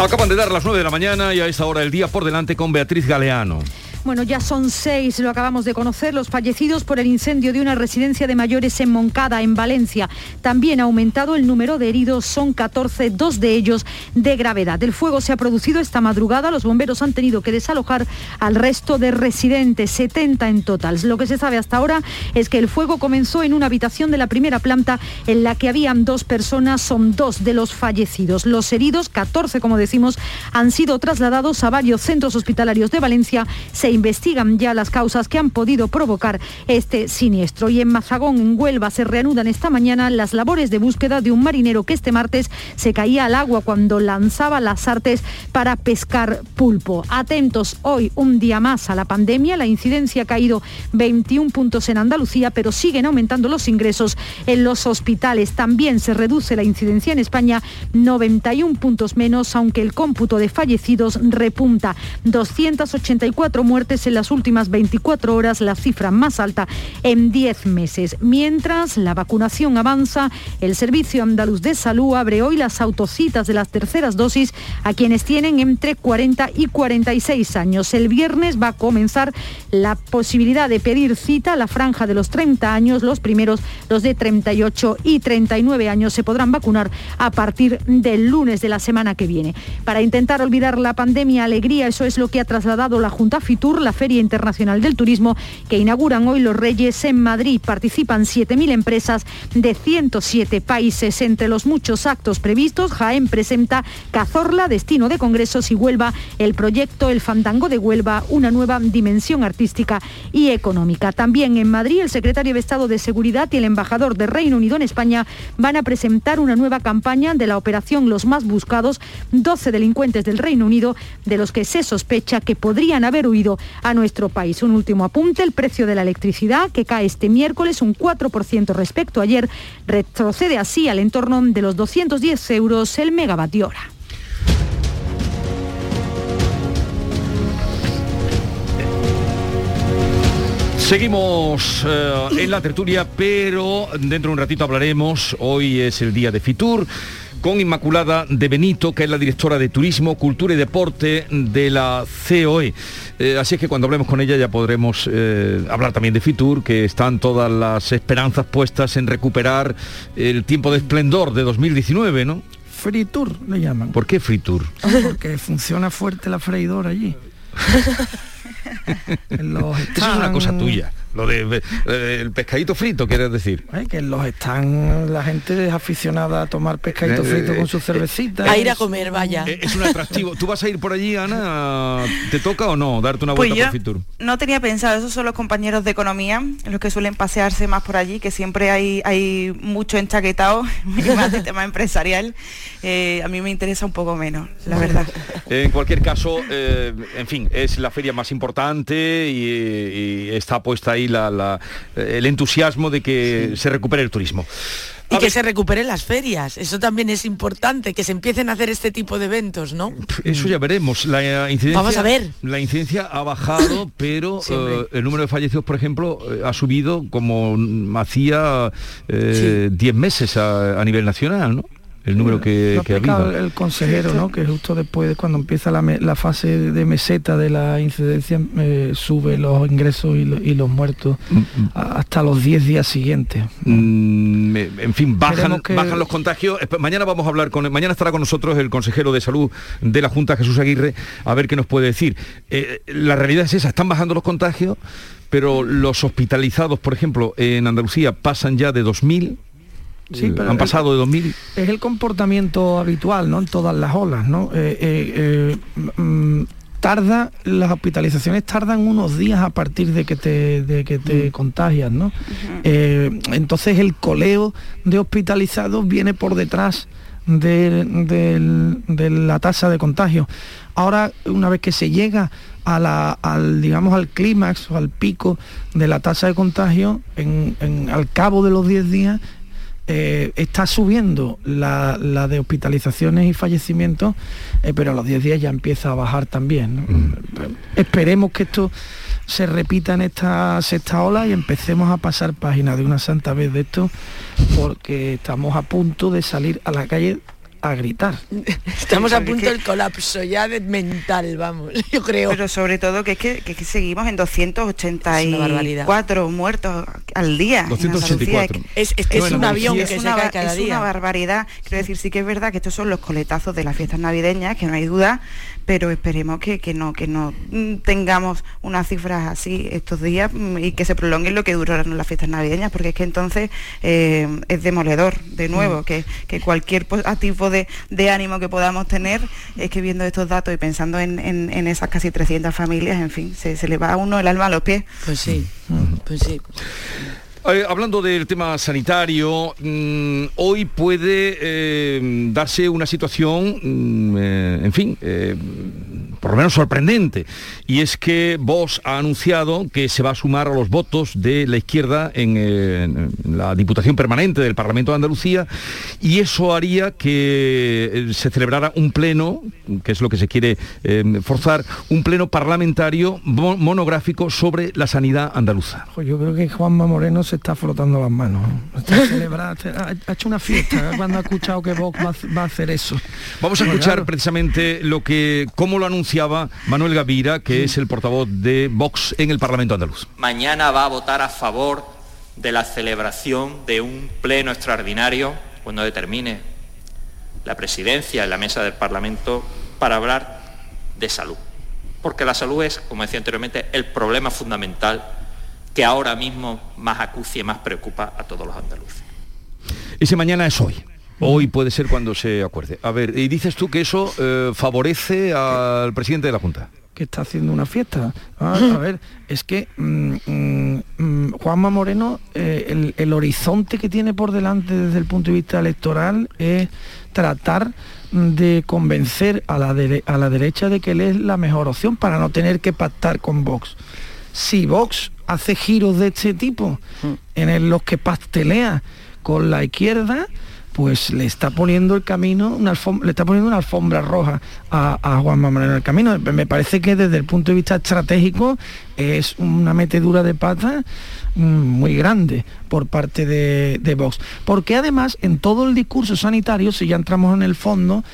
Acaban de dar las 9 de la mañana y a esta hora el día por delante con Beatriz Galeano. Bueno, ya son seis, lo acabamos de conocer, los fallecidos por el incendio de una residencia de mayores en Moncada, en Valencia. También ha aumentado el número de heridos, son 14, dos de ellos de gravedad. El fuego se ha producido esta madrugada, los bomberos han tenido que desalojar al resto de residentes, 70 en total. Lo que se sabe hasta ahora es que el fuego comenzó en una habitación de la primera planta en la que habían dos personas, son dos de los fallecidos. Los heridos, 14 como decimos, han sido trasladados a varios centros hospitalarios de Valencia investigan ya las causas que han podido provocar este siniestro. Y en Mazagón, en Huelva, se reanudan esta mañana las labores de búsqueda de un marinero que este martes se caía al agua cuando lanzaba las artes para pescar pulpo. Atentos hoy, un día más a la pandemia. La incidencia ha caído 21 puntos en Andalucía, pero siguen aumentando los ingresos en los hospitales. También se reduce la incidencia en España 91 puntos menos, aunque el cómputo de fallecidos repunta. 284 muertes en las últimas 24 horas, la cifra más alta en 10 meses. Mientras la vacunación avanza, el Servicio Andaluz de Salud abre hoy las autocitas de las terceras dosis a quienes tienen entre 40 y 46 años. El viernes va a comenzar la posibilidad de pedir cita a la franja de los 30 años. Los primeros, los de 38 y 39 años, se podrán vacunar a partir del lunes de la semana que viene. Para intentar olvidar la pandemia, alegría, eso es lo que ha trasladado la Junta FITUR la Feria Internacional del Turismo, que inauguran hoy los Reyes en Madrid. Participan 7.000 empresas de 107 países. Entre los muchos actos previstos, Jaén presenta Cazorla, destino de congresos, y Huelva, el proyecto El Fandango de Huelva, una nueva dimensión artística y económica. También en Madrid, el secretario de Estado de Seguridad y el embajador de Reino Unido en España van a presentar una nueva campaña de la operación Los Más Buscados, 12 delincuentes del Reino Unido, de los que se sospecha que podrían haber huido a nuestro país. Un último apunte, el precio de la electricidad, que cae este miércoles un 4% respecto a ayer, retrocede así al entorno de los 210 euros el megavatio hora. Seguimos eh, en la tertulia, pero dentro de un ratito hablaremos. Hoy es el día de Fitur con Inmaculada de Benito, que es la directora de Turismo, Cultura y Deporte de la COE. Eh, así es que cuando hablemos con ella ya podremos eh, hablar también de Fitur, que están todas las esperanzas puestas en recuperar el tiempo de esplendor de 2019, ¿no? Fritur le llaman. ¿Por qué Fritur? Porque funciona fuerte la freidora allí. Eso es una cosa tuya. Lo de eh, el pescadito frito, quieres decir. que los están, la gente es aficionada a tomar pescadito eh, frito con su eh, cervecita. A ir a comer, vaya. Es un atractivo. ¿Tú vas a ir por allí, Ana? ¿Te toca o no darte una pues vuelta por Fitur? No tenía pensado, esos son los compañeros de economía, los que suelen pasearse más por allí, que siempre hay, hay mucho enchaquetado, más de tema empresarial. a mí me interesa un poco menos, la verdad. En cualquier caso, en fin, es la feria más importante y, y está puesta ahí el entusiasmo de que se recupere el turismo. Y que se recuperen las ferias, eso también es importante, que se empiecen a hacer este tipo de eventos, ¿no? Eso ya veremos. La incidencia, Vamos a ver. La incidencia ha bajado, pero eh, el número de fallecidos, por ejemplo, eh, ha subido como hacía 10 eh, meses a, a nivel nacional, ¿no? El número que, que ha habido. El consejero, ¿no? que justo después de cuando empieza la, fase de meseta de la incidencia, eh, sube los ingresos y, los muertos mm, mm. hasta los 10 días siguientes. Mm, en fin, bajan, bajan los contagios. Mañana vamos a hablar con mañana estará con nosotros el consejero de salud de la Junta, Jesús Aguirre, a ver qué nos puede decir. Eh, la realidad es esa, están bajando los contagios, pero los hospitalizados, por ejemplo, en Andalucía pasan ya de 2.000 Sí, eh, pero han pasado de 2000. Es el comportamiento habitual, ¿no? En todas las olas, ¿no? Eh, eh, mm, tarda, las hospitalizaciones tardan unos días a partir de que te, de que te mm. contagias, ¿no? entonces el coleo de hospitalizados viene por detrás de, la tasa de contagio. Ahora, una vez que se llega a la, al, digamos, al clímax o al pico de la tasa de contagio, en, al cabo de los 10 días, eh, está subiendo la, de hospitalizaciones y fallecimientos, eh, pero a los 10 días ya empieza a bajar también. Mm. Esperemos que esto se repita en esta sexta ola y empecemos a pasar páginas de una santa vez de esto, porque estamos a punto de salir a la calle a gritar. Estamos a punto del colapso ya de mental, vamos, yo creo. Pero sobre todo que es que, que, seguimos en 284 muertos al día. 284. Es, es, que es un avión que es se una, cae cada es día. una barbaridad. Quiero decir, sí que es verdad que estos son los coletazos de las fiestas navideñas, que no hay duda, pero esperemos que, que no, que no tengamos unas cifras así estos días mm, y que se prolonguen lo que duraron las fiestas navideñas, porque es que entonces eh, es demoledor de nuevo, mm. que, que, cualquier tipo de, de, ánimo que podamos tener es que viendo estos datos y pensando en, en, en esas casi 300 familias, en fin, se, se, le va a uno el alma a los pies. Pues sí, pues sí. Eh, hablando del tema sanitario, mmm, hoy puede eh, darse una situación, mmm, eh, en fin, por lo menos sorprendente, y es que Vox ha anunciado que se va a sumar a los votos de la izquierda en, en la Diputación Permanente del Parlamento de Andalucía, y eso haría que se celebrara un pleno, que es lo que se quiere forzar, un pleno parlamentario monográfico sobre la sanidad andaluza. Yo creo que Juanma Moreno se está frotando las manos. Está ha hecho una fiesta cuando ha escuchado que Vox va, va a hacer eso. Vamos a escuchar precisamente lo que, cómo lo anunciaba Manuel Gavira, que es el portavoz de Vox en el Parlamento andaluz. Mañana va a votar a favor de la celebración de un pleno extraordinario cuando determine la presidencia en la mesa del Parlamento para hablar de salud. Porque la salud es, como decía anteriormente, el problema fundamental que ahora mismo más acucia y más preocupa a todos los andaluces. Ese mañana es hoy. Hoy puede ser cuando se acuerde. A ver, y dices tú que eso eh, favorece al presidente de la Junta. que está haciendo una fiesta. Ah, a ver, es que mm, mm, mm, Juanma Moreno, eh, el, el horizonte que tiene por delante desde el punto de vista electoral es tratar de convencer a la, dere- a la derecha de que él es la mejor opción para no tener que pactar con Vox. Si Vox hace giros de este tipo en el- los que pastelea con la izquierda, pues le está poniendo el camino, una le está poniendo una alfombra roja a, a Juanma Moreno en el camino. Me parece que desde el punto de vista estratégico es una metedura de pata mm, muy grande por parte de, de Vox. Porque además en todo el discurso sanitario, si ya entramos en el fondo,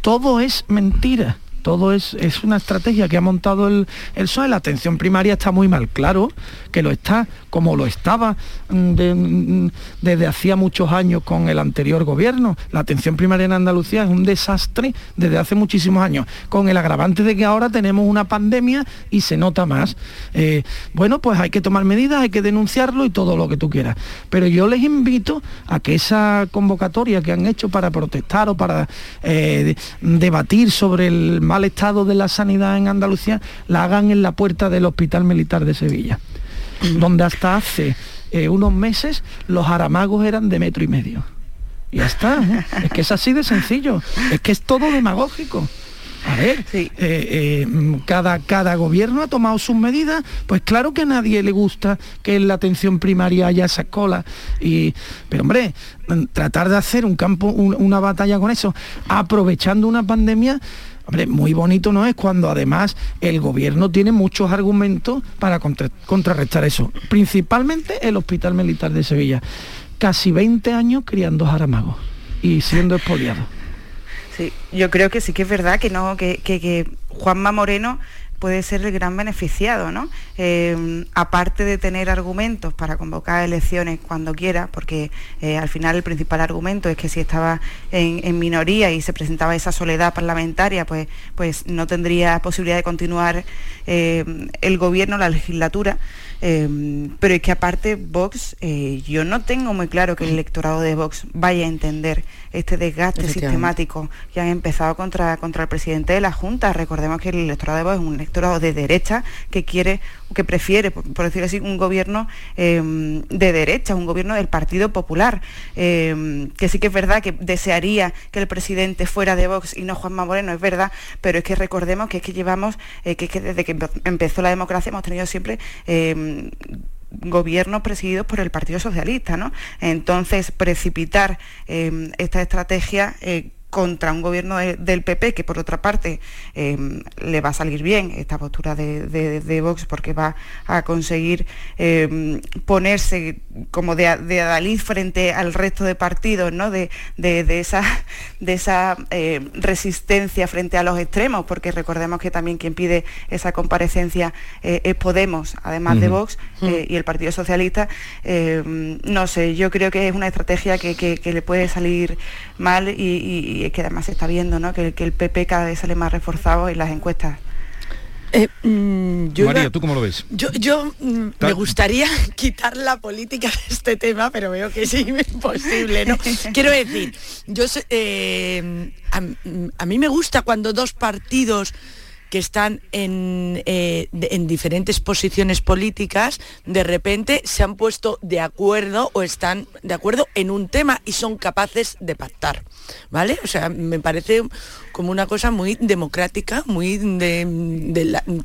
todo es mentira. Todo es, es una estrategia que ha montado el, el PSOE. La atención primaria está muy mal, claro que lo está, como lo estaba mm, mm, desde hacía muchos años con el anterior gobierno. La atención primaria en Andalucía es un desastre desde hace muchísimos años, con el agravante de que ahora tenemos una pandemia y se nota más. Eh, bueno, pues hay que tomar medidas, hay que denunciarlo y todo lo que tú quieras. Pero yo les invito a que esa convocatoria que han hecho para protestar o para eh, de- debatir sobre el mal estado de la sanidad en Andalucía, la hagan en la puerta del Hospital Militar de Sevilla, donde hasta hace eh, unos meses los aramagos eran de metro y medio. Y ya está, ¿eh? es que es así de sencillo, es que es todo demagógico. A ver, Sí. eh, eh, mm, cada, cada gobierno ha tomado sus medidas, pues claro que a nadie le gusta que en la atención primaria haya esas colas. Y, pero hombre, mm, tratar de hacer un campo, un- una batalla con eso, aprovechando una pandemia, hombre, muy bonito no es cuando además el gobierno tiene muchos argumentos para contra- contrarrestar eso. Principalmente el Hospital Militar de Sevilla. Casi 20 años criando jaramagos y siendo expoliados. Sí, yo creo que sí que es verdad que no, que, que- que Juanma Moreno puede ser el gran beneficiado, ¿no? Eh, aparte de tener argumentos para convocar elecciones cuando quiera, porque eh, al final el principal argumento es que si estaba en, minoría y se presentaba esa soledad parlamentaria, pues, pues no tendría posibilidad de continuar eh, el gobierno, la legislatura. Eh, pero es que aparte Vox, eh, yo no tengo muy claro que el electorado de Vox vaya a entender este desgaste sistemático que han empezado contra, contra el presidente de la Junta. Recordemos que el electorado de Vox es un electorado de derecha que quiere, que prefiere, por, por decirlo así, un gobierno eh, de derecha, un gobierno del Partido Popular, eh, que sí que es verdad que desearía que el presidente fuera de Vox y no Juanma Moreno, es verdad, pero es que recordemos que es que llevamos, eh, que, es que desde que empe- empezó la democracia hemos tenido siempre... eh, gobiernos presididos por el Partido Socialista, ¿no? Entonces, precipitar eh, esta estrategia eh, contra un gobierno del PP que por otra parte em, le va a salir bien esta postura de, Vox porque va a conseguir em, ponerse como de, adalid frente al resto de partidos, ¿no? de, esa, de esa em, resistencia frente a los extremos, porque recordemos que también quien pide esa comparecencia eh, es Podemos, además de Vox eh, y el Partido Socialista. no sé, yo creo que es una estrategia que, le puede salir mal y es que además se está viendo ¿no? que, el PP cada vez sale más reforzado en las encuestas. Eh, mm, María, ¿tú cómo lo ves? Yo, mm, me gustaría quitar la política de este tema, pero veo que es imposible, ¿no? Quiero decir, yo eh, a, mí me gusta cuando dos partidos que están en, eh, en, diferentes posiciones políticas, de repente se han puesto de acuerdo o están de acuerdo en un tema y son capaces de pactar. ¿Vale? O sea, me parece como una cosa muy democrática, muy de,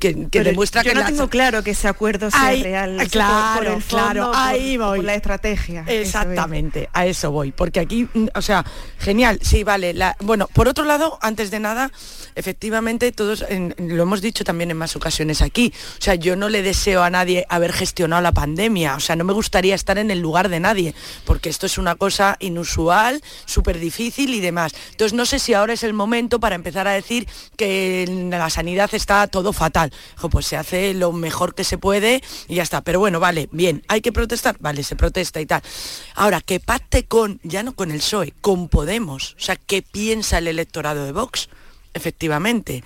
que, demuestra yo que no tengo claro que ese acuerdo sea real. Claro, claro, ahí voy. la estrategia. Exactamente, a eso voy. Porque aquí, mm, o sea, genial, sí, vale. La, bueno, por otro lado, antes de nada, efectivamente, todos lo hemos dicho también en más ocasiones aquí. O sea, yo no le deseo a nadie haber gestionado la pandemia. O sea, no me gustaría estar en el lugar de nadie, porque esto es una cosa inusual, súper difícil y demás. Entonces, no sé si ahora es el momento para empezar a decir que en la sanidad está todo fatal. pues se hace lo mejor que se puede y ya está. Pero bueno, vale, bien, hay que protestar, vale, se protesta y tal. Ahora, que pacte con, ya no con el PSOE, con Podemos. O sea, ¿qué piensa el electorado de Vox? Efectivamente.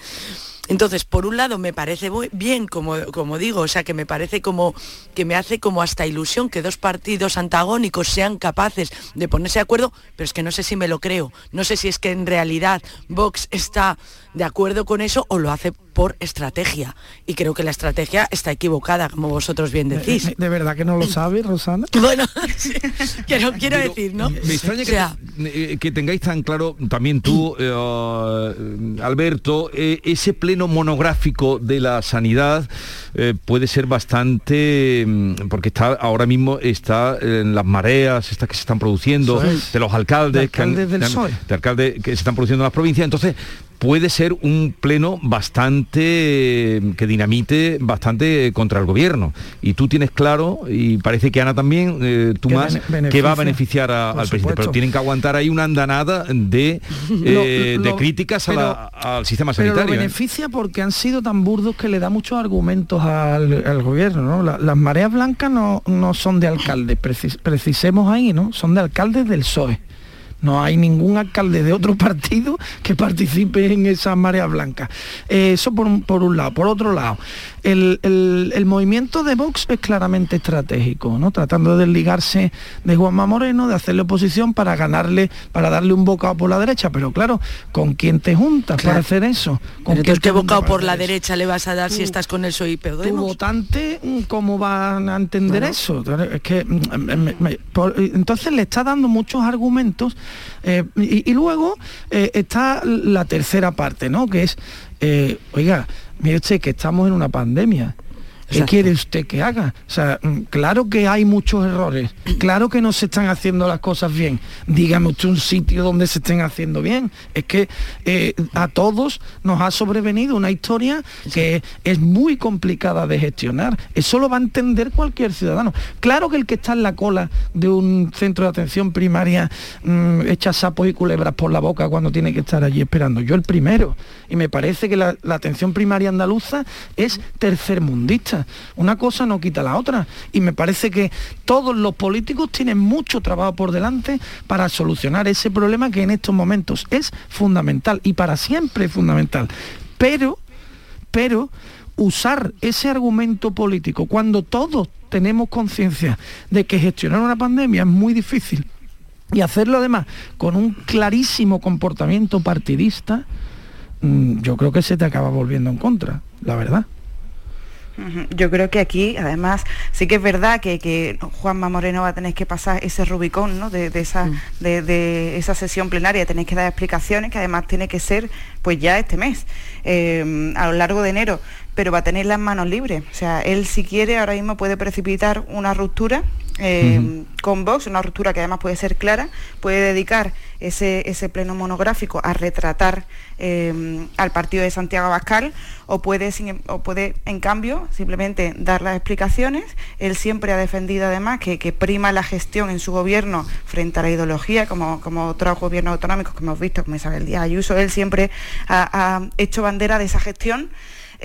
Entonces, por un lado me parece bien, como, como digo, o sea, que me parece como que me hace como hasta ilusión que dos partidos antagónicos sean capaces de ponerse de acuerdo, pero es que no sé si me lo creo. No sé si es que en realidad Vox está de acuerdo con eso o lo hace por estrategia. Y creo que la estrategia está equivocada, como vosotros bien decís. ¿De, verdad que no lo sabes, Rosana? Bueno, quiero, quiero decir, ¿no? Me extraña eh, que, tengáis tan claro, también tú, eh, Alberto, eh, ese pleno monográfico de la sanidad puede ser bastante, mm, porque está ahora mismo está en las mareas estas que se están produciendo, de los alcaldes, que, del de alcaldes que se están produciendo en las provincias. Entonces, puede ser un pleno bastante que dinamite bastante contra el gobierno. Y tú tienes claro y parece que Ana también eh, tú más que va a beneficiar al presidente. Pero tienen que aguantar ahí una andanada de, eh, de críticas al sistema sanitario pero lo ¿eh? beneficia porque han sido tan burdos que le da muchos argumentos al, gobierno las mareas blancas no, no son de alcaldes precisemos ahí no son de alcaldes del PSOE no hay ningún alcalde de otro partido que participe en esa marea blanca. Eh, eso por un, lado. Por otro lado, el, movimiento de Vox es claramente estratégico, ¿no? Tratando de desligarse de Juanma Moreno, de hacerle oposición para ganarle, para darle un bocado por la derecha. Pero claro, ¿con quién te juntas para hacer eso? ¿Con qué bocado por la derecha le vas a dar si estás con el PSOE Tu votante, ¿cómo van a entender eso? Es que mm, entonces le está dando muchos argumentos eh, y, luego eh, está la tercera parte, ¿no? Que es, eh, oiga, mire usted que estamos en una pandemia ¿Qué quiere usted que haga? O sea, mm, claro que hay muchos errores, claro que no se están haciendo las cosas bien. Dígame usted un sitio donde se estén haciendo bien. Es que eh, a todos nos ha sobrevenido una historia que es muy complicada de gestionar. Eso lo va a entender cualquier ciudadano. Claro que el que está en la cola de un centro de atención primaria mm, echa sapos y culebras por la boca cuando tiene que estar allí esperando. Yo el primero. Y me parece que la atención primaria andaluza es tercermundista. Una cosa no quita la otra. Y me parece que todos los políticos tienen mucho trabajo por delante para solucionar ese problema que en estos momentos es fundamental y para siempre es fundamental. Pero, pero usar ese argumento político cuando todos tenemos conciencia de que gestionar una pandemia es muy difícil y hacerlo además con un clarísimo comportamiento partidista, mm, yo creo que se te acaba volviendo en contra, la verdad. Yo creo que aquí, además, sí que es verdad que, Juanma Moreno va a tener que pasar ese Rubicón ¿no? de, esa, mm. de, esa sesión plenaria, tenéis que dar explicaciones, que además tiene que ser pues ya este mes, eh, a lo largo de enero, pero va a tener las manos libres. O sea, él si quiere ahora mismo puede precipitar una ruptura eh, con Vox, una ruptura que además puede ser clara, puede dedicar ese, ese pleno monográfico a retratar eh, al partido de Santiago Abascal o puede, o puede, en cambio, simplemente dar las explicaciones. Él siempre ha defendido además que, prima la gestión en su gobierno frente a la ideología, como, como otros gobiernos autonómicos que hemos visto, como Isabel Díaz Ayuso. Él siempre ha hecho bandera de esa gestión.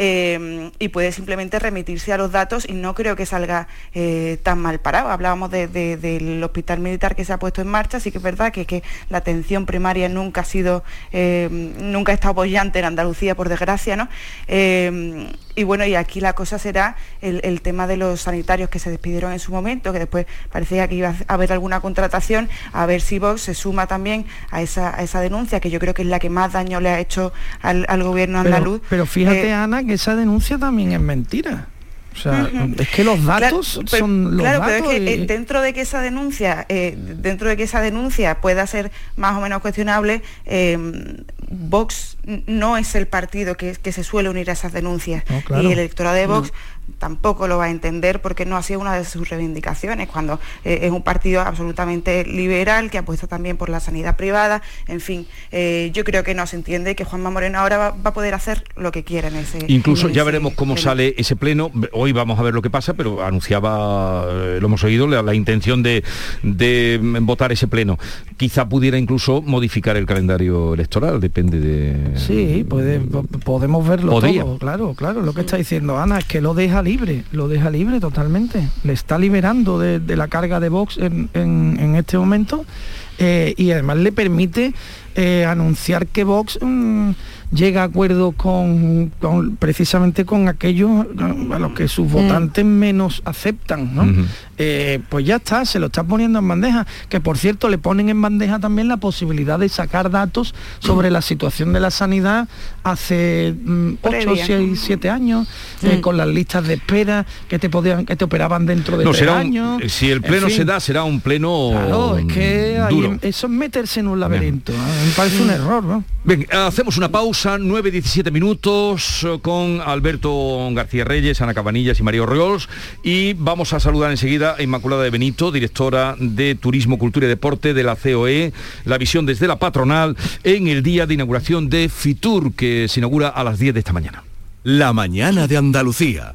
Em, y puede simplemente remitirse a los datos y no creo que salga eh, tan mal parado. Hablábamos del hospital militar que se ha puesto en marcha, sí que es verdad que, que la atención primaria nunca ha sido, em, nunca ha estado apoyante en Andalucía, por desgracia, ¿no? Em, y bueno, y aquí la cosa será el, tema de los sanitarios que se despidieron en su momento, que después parecía que iba a haber alguna contratación, a ver si Vox se suma también a esa, esa denuncia, que yo creo que es la que más daño le ha hecho al, gobierno andaluz. Pero, fíjate, eh, Ana, que esa denuncia también es mentira. O sea, es que los datos son los claro, pero es que eh, dentro de que esa denuncia, eh, dentro de que esa denuncia pueda ser más o menos cuestionable, Vox no es el partido que, se suele unir a esas denuncias. Y el electorado de Vox tampoco lo va a entender porque no ha sido una de sus reivindicaciones, cuando eh, es un partido absolutamente liberal que apuesta también por la sanidad privada, en fin, eh, yo creo que no se entiende que Juanma Moreno ahora va, a poder hacer lo que quiera en ese... Incluso ya veremos cómo sale ese pleno, hoy vamos a ver lo que pasa, pero anunciaba, eh, lo hemos oído, la, intención de, votar ese pleno. Quizá pudiera incluso modificar el calendario electoral, depende de... Sí, podemos verlo todo, claro, claro, lo que está diciendo Ana es que lo deja libre, lo deja libre totalmente. Le está liberando de, la carga de Vox en, este momento eh, y además le permite eh, anunciar que Vox mm, llega a acuerdos con, precisamente con aquellos a los que sus mm. votantes menos aceptan, ¿no? Eh, pues ya está, se lo está poniendo en bandeja, que por cierto le ponen en bandeja también la posibilidad de sacar datos sobre la situación de la sanidad hace 8, 6, 7 años, eh, mm. con las listas de espera que te podían, que te operaban dentro de no, años. si el pleno se da, será un pleno. Claro, es que eso es meterse en un laberinto. Me parece un error, ¿no? Bien, hacemos una pausa, 9-17 minutos, eh, con Alberto García Reyes, Ana Cabanillas y Mario Riols, y vamos a saludar enseguida Inmaculada de Benito, directora de Turismo, Cultura y Deporte de la COE, la visión desde la patronal en el día de inauguración de Fitur, que se inaugura a las 10 de esta mañana. La mañana de Andalucía.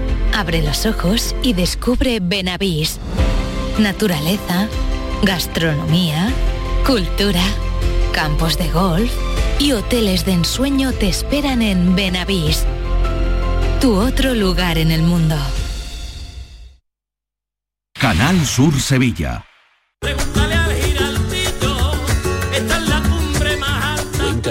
Abre los ojos y descubre Benavís. Naturaleza, gastronomía, cultura, campos de golf y hoteles de ensueño te esperan en Benavís. Tu otro lugar en el mundo. Canal Sur Sevilla.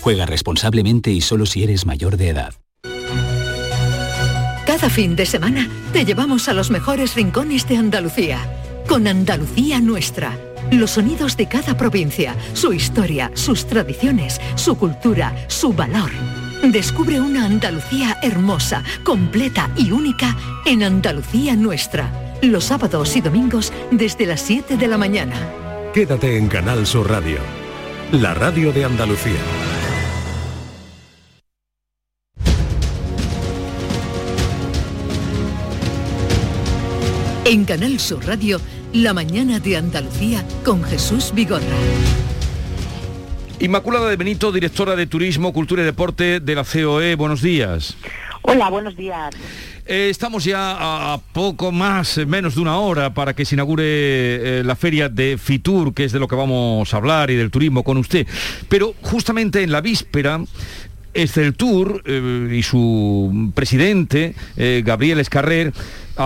Juega responsablemente y solo si eres mayor de edad. Cada fin de semana te llevamos a los mejores rincones de Andalucía, con Andalucía Nuestra. Los sonidos de cada provincia, su historia, sus tradiciones, su cultura, su valor. Descubre una Andalucía hermosa, completa y única en Andalucía Nuestra. Los sábados y domingos desde las 7 de la mañana. Quédate en Canal Sur Radio, la radio de Andalucía. En Canal Sur Radio, la mañana de Andalucía con Jesús Vigorra. Inmaculada de Benito, directora de Turismo, Cultura y Deporte de la COE. Buenos días. Hola, buenos días. Eh, estamos ya a poco más, eh, menos de una hora para que se inaugure eh, la feria de Fitur, que es de lo que vamos a hablar, y del turismo con usted. Pero justamente en la víspera Esceltur eh, y su presidente, eh, Gabriel Escarrer,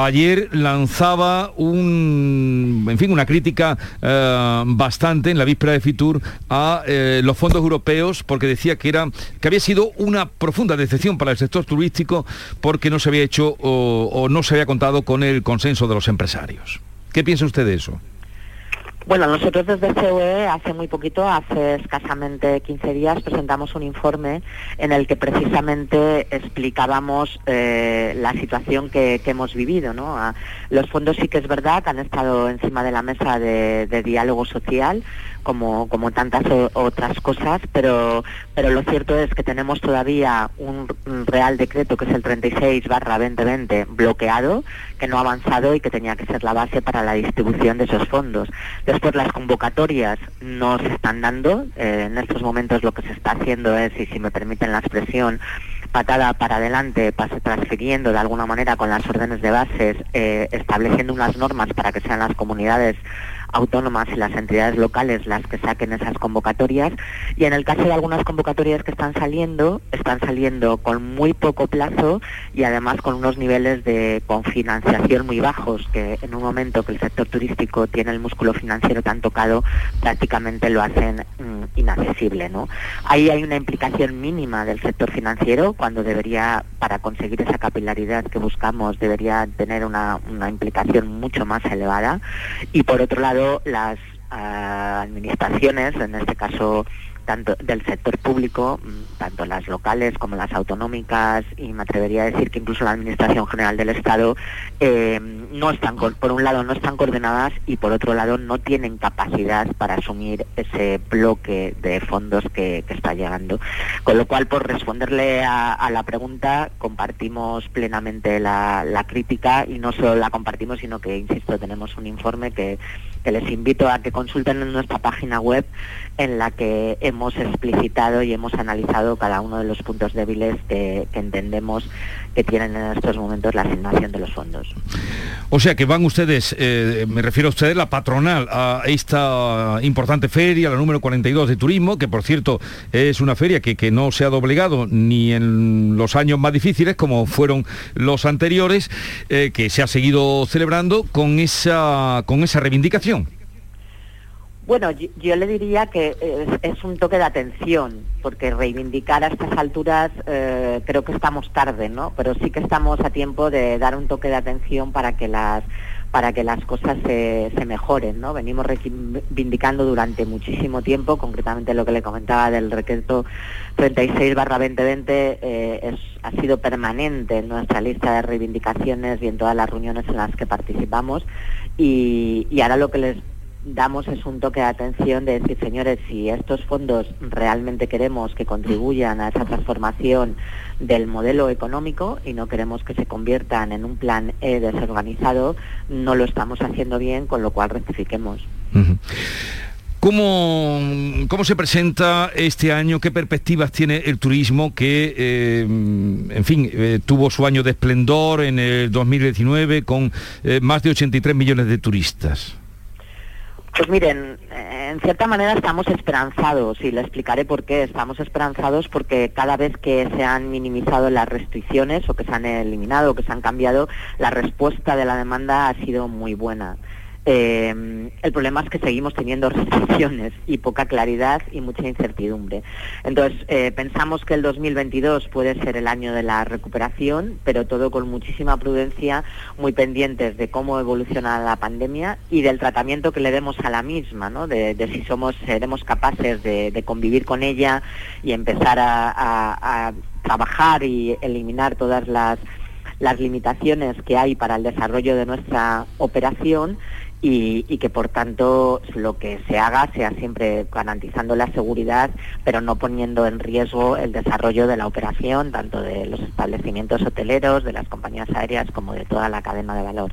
ayer lanzaba un, en fin, una crítica eh, bastante en la víspera de Fitur a eh, los fondos europeos porque decía que era que había sido una profunda decepción para el sector turístico porque no se había hecho o, o no se había contado con el consenso de los empresarios. ¿Qué piensa usted de eso? Bueno, nosotros desde COE hace muy poquito, hace escasamente 15 días, presentamos un informe en el que precisamente explicábamos eh, la situación que, hemos vivido. ¿no? A- los fondos sí que es verdad han estado encima de la mesa de, de diálogo social, como, como tantas o- otras cosas, pero, pero lo cierto es que tenemos todavía un, un Real Decreto, que es el 36 barra 2020, bloqueado, que no ha avanzado y que tenía que ser la base para la distribución de esos fondos. Después las convocatorias no se están dando. eh, en estos momentos lo que se está haciendo es, y si me permiten la expresión, patada para adelante, transfiriendo de alguna manera con las órdenes de bases, eh, estableciendo unas normas para que sean las comunidades autónomas y las entidades locales las que saquen esas convocatorias y en el caso de algunas convocatorias que están saliendo, están saliendo con muy poco plazo y además con unos niveles de confinanciación muy bajos que en un momento que el sector turístico tiene el músculo financiero tan tocado prácticamente lo hacen mm, inaccesible. ¿no? Ahí hay una implicación mínima del sector financiero cuando debería, para conseguir esa capilaridad que buscamos, debería tener una, una implicación mucho más elevada y por otro lado las ah, administraciones, en este caso tanto del sector público, mm, tanto las locales como las autonómicas y me atrevería a decir que incluso la Administración General del Estado eh, no están, por un lado no están coordinadas y por otro lado no tienen capacidad para asumir ese bloque de fondos que, que está llegando. Con lo cual, por responderle a, a la pregunta, compartimos plenamente la, la crítica y no solo la compartimos, sino que, insisto, tenemos un informe que, que les invito a que consulten en nuestra página web en la que hemos explicitado y hemos analizado cada uno de los puntos débiles que, que entendemos que tienen en estos momentos la asignación de los fondos. O sea que van ustedes, eh, me refiero a ustedes, la patronal, a esta importante feria, la número 42 de turismo, que por cierto es una feria que, que no se ha doblegado ni en los años más difíciles como fueron los anteriores, eh, que se ha seguido celebrando con esa, con esa reivindicación. Bueno, yo, yo le diría que es, un toque de atención, porque reivindicar a estas alturas eh, creo que estamos tarde, ¿no? Pero sí que estamos a tiempo de dar un toque de atención para que las para que las cosas se, se mejoren, ¿no? Venimos reivindicando durante muchísimo tiempo, concretamente lo que le comentaba del decreto 36 barra 2020 eh, es, ha sido permanente en nuestra lista de reivindicaciones y en todas las reuniones en las que participamos y, y ahora lo que les damos es un toque de atención de decir, señores, si estos fondos realmente queremos que contribuyan a esa transformación del modelo económico y no queremos que se conviertan en un plan E desorganizado, no lo estamos haciendo bien, con lo cual rectifiquemos. ¿Cómo, ¿Cómo se presenta este año? ¿Qué perspectivas tiene el turismo que, eh, en fin, eh, tuvo su año de esplendor en el 2019 con eh, más de 83 millones de turistas? Pues miren, en cierta manera estamos esperanzados y le explicaré por qué. Estamos esperanzados porque cada vez que se han minimizado las restricciones o que se han eliminado o que se han cambiado, la respuesta de la demanda ha sido muy buena. Eh, el problema es que seguimos teniendo restricciones y poca claridad y mucha incertidumbre. Entonces, eh, pensamos que el 2022 puede ser el año de la recuperación, pero todo con muchísima prudencia, muy pendientes de cómo evoluciona la pandemia y del tratamiento que le demos a la misma, ¿no? de, si somos, seremos capaces de, de, convivir con ella y empezar a, a, a trabajar y eliminar todas las las limitaciones que hay para el desarrollo de nuestra operación y, y, que por tanto lo que se haga sea siempre garantizando la seguridad, pero no poniendo en riesgo el desarrollo de la operación, tanto de los establecimientos hoteleros, de las compañías aéreas, como de toda la cadena de valor.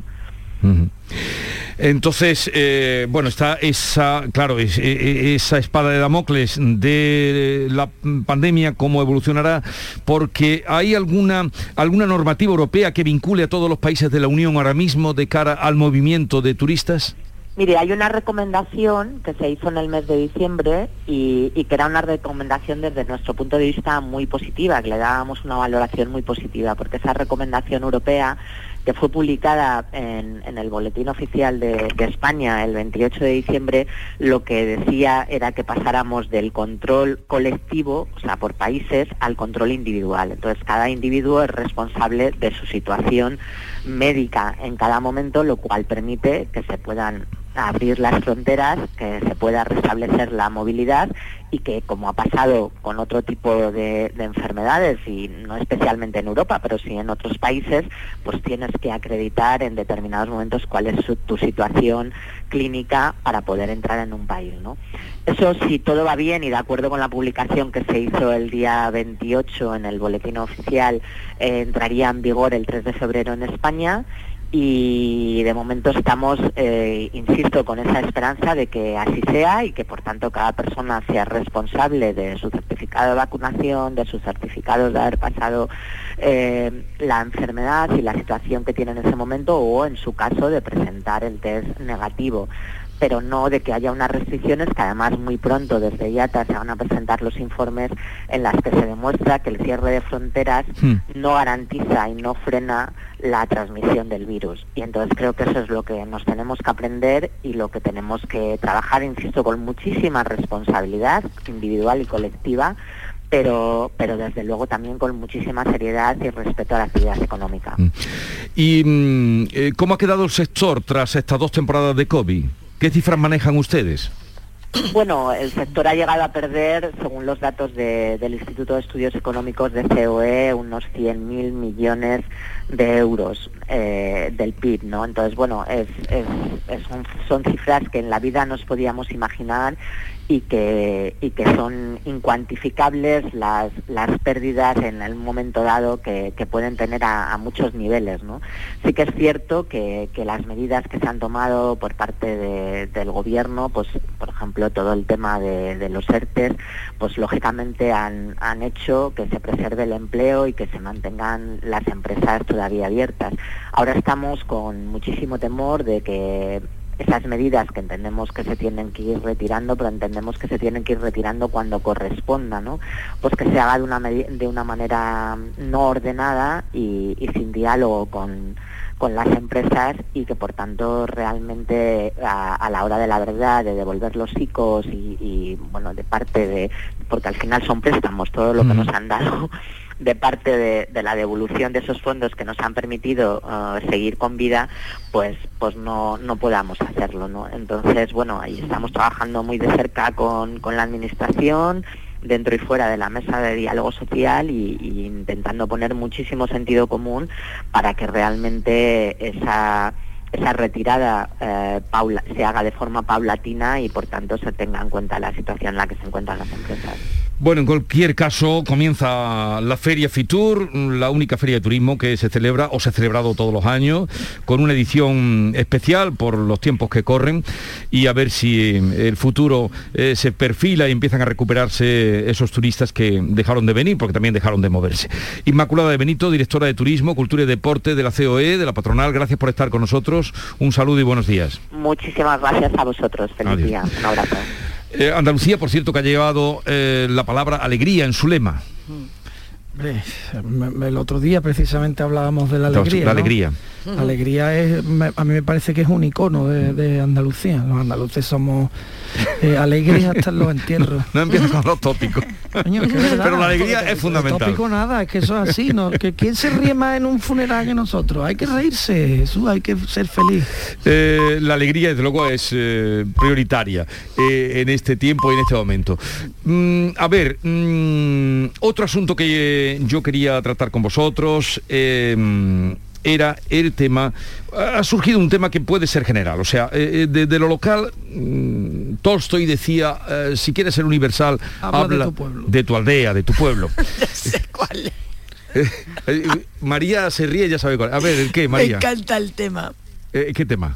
Entonces, eh, bueno, está esa, claro, es, esa espada de Damocles de la pandemia, cómo evolucionará, porque hay alguna, alguna normativa europea que vincule a todos los países de la Unión ahora mismo de cara al movimiento de turistas. Mire, hay una recomendación que se hizo en el mes de diciembre y, y, que era una recomendación desde nuestro punto de vista muy positiva, que le dábamos una valoración muy positiva, porque esa recomendación europea que fue publicada en, en el Boletín Oficial de, de, España el 28 de diciembre, lo que decía era que pasáramos del control colectivo, o sea, por países, al control individual. Entonces, cada individuo es responsable de su situación médica en cada momento, lo cual permite que se puedan abrir las fronteras, que se pueda restablecer la movilidad y que, como ha pasado con otro tipo de, de, enfermedades, y no especialmente en Europa, pero sí en otros países, pues tienes que acreditar en determinados momentos cuál es su, tu situación clínica para poder entrar en un país. ¿no? Eso, si todo va bien y de acuerdo con la publicación que se hizo el día 28 en el boletín oficial, eh, entraría en vigor el 3 de febrero en España y de momento estamos, eh, insisto, con esa esperanza de que así sea y que por tanto cada persona sea responsable de su certificado de vacunación, de sus certificados de haber pasado eh, la enfermedad y la situación que tiene en ese momento o en su caso de presentar el test negativo pero no de que haya unas restricciones que además muy pronto desde IATA se van a presentar los informes en las que se demuestra que el cierre de fronteras hmm. no garantiza y no frena la transmisión del virus. Y entonces creo que eso es lo que nos tenemos que aprender y lo que tenemos que trabajar, insisto, con muchísima responsabilidad individual y colectiva pero, pero desde luego también con muchísima seriedad y respeto a la actividad económica. ¿Y eh, cómo ha quedado el sector tras estas dos temporadas de COVID? ¿Qué cifras manejan ustedes? Bueno, el sector ha llegado a perder, según los datos de, del Instituto de Estudios Económicos de COE, unos 100.000 millones de euros eh, del PIB, ¿no? Entonces, bueno, es, son cifras que en la vida nos podíamos imaginar y que, y que son incuantificables las, las pérdidas en el momento dado que, que pueden tener a, a, muchos niveles. ¿no? Sí que es cierto que, que, las medidas que se han tomado por parte de, del gobierno, pues por ejemplo todo el tema de, los ERTES, pues lógicamente han, han hecho que se preserve el empleo y que se mantengan las empresas todavía abiertas. Ahora estamos con muchísimo temor de que esas medidas que entendemos que se tienen que ir retirando, pero entendemos que se tienen que ir retirando cuando corresponda, ¿no? Pues que se haga de una, de una manera no ordenada y, y sin diálogo con, con las empresas y que por tanto realmente a, a, la hora de la verdad de devolver los ICOs y, y bueno de parte de porque al final son préstamos todo lo que nos han dado de parte de, la devolución de esos fondos que nos han permitido uh, seguir con vida, pues, pues no, no podamos hacerlo, ¿no? Entonces, bueno, ahí estamos trabajando muy de cerca con, con la administración, dentro y fuera de la mesa de diálogo social y, y intentando poner muchísimo sentido común para que realmente esa esa retirada eh, paula, se haga de forma paulatina y por tanto se tenga en cuenta la situación en la que se encuentran las empresas. Bueno, en cualquier caso, comienza la Feria Fitur, la única feria de turismo que se celebra o se ha celebrado todos los años, con una edición especial por los tiempos que corren y a ver si el futuro eh, se perfila y empiezan a recuperarse esos turistas que dejaron de venir, porque también dejaron de moverse. Inmaculada de Benito, directora de Turismo, Cultura y Deporte de la COE, de la patronal, gracias por estar con nosotros. Un saludo y buenos días. Muchísimas gracias a vosotros. Feliz Adiós. día. Un abrazo. Eh, Andalucía, por cierto, que ha llevado eh, la palabra alegría en su lema. Hombre, el otro día precisamente hablábamos de la alegría. la ¿no? alegría. La alegría es, a mí me parece que es un icono de, de Andalucía. Los andaluces somos eh, alegres hasta en los entierros. No empieza con los tópicos. Coño, verdad. Pero la alegría es fundamental. tópico nada, es que eso es así, ¿no? Que quién se ríe más en un funeral que nosotros. Hay que reírse, Jesús, hay que ser feliz. Eh, la alegría, desde luego, es eh, prioritaria eh, en este tiempo y en este momento. Mm, a ver, mm, otro asunto que eh, yo quería tratar con vosotros eh, era el tema, ha surgido un tema que puede ser general, o sea, eh, de, de lo local, mm, Tolstoy decía, eh, si quieres ser universal, Habla de tu pueblo. de tu aldea, de tu pueblo. Eh, eh, María se ríe, ya sabe cuál. A ver, ¿el qué, Me María? encanta el tema. Eh, ¿Qué tema?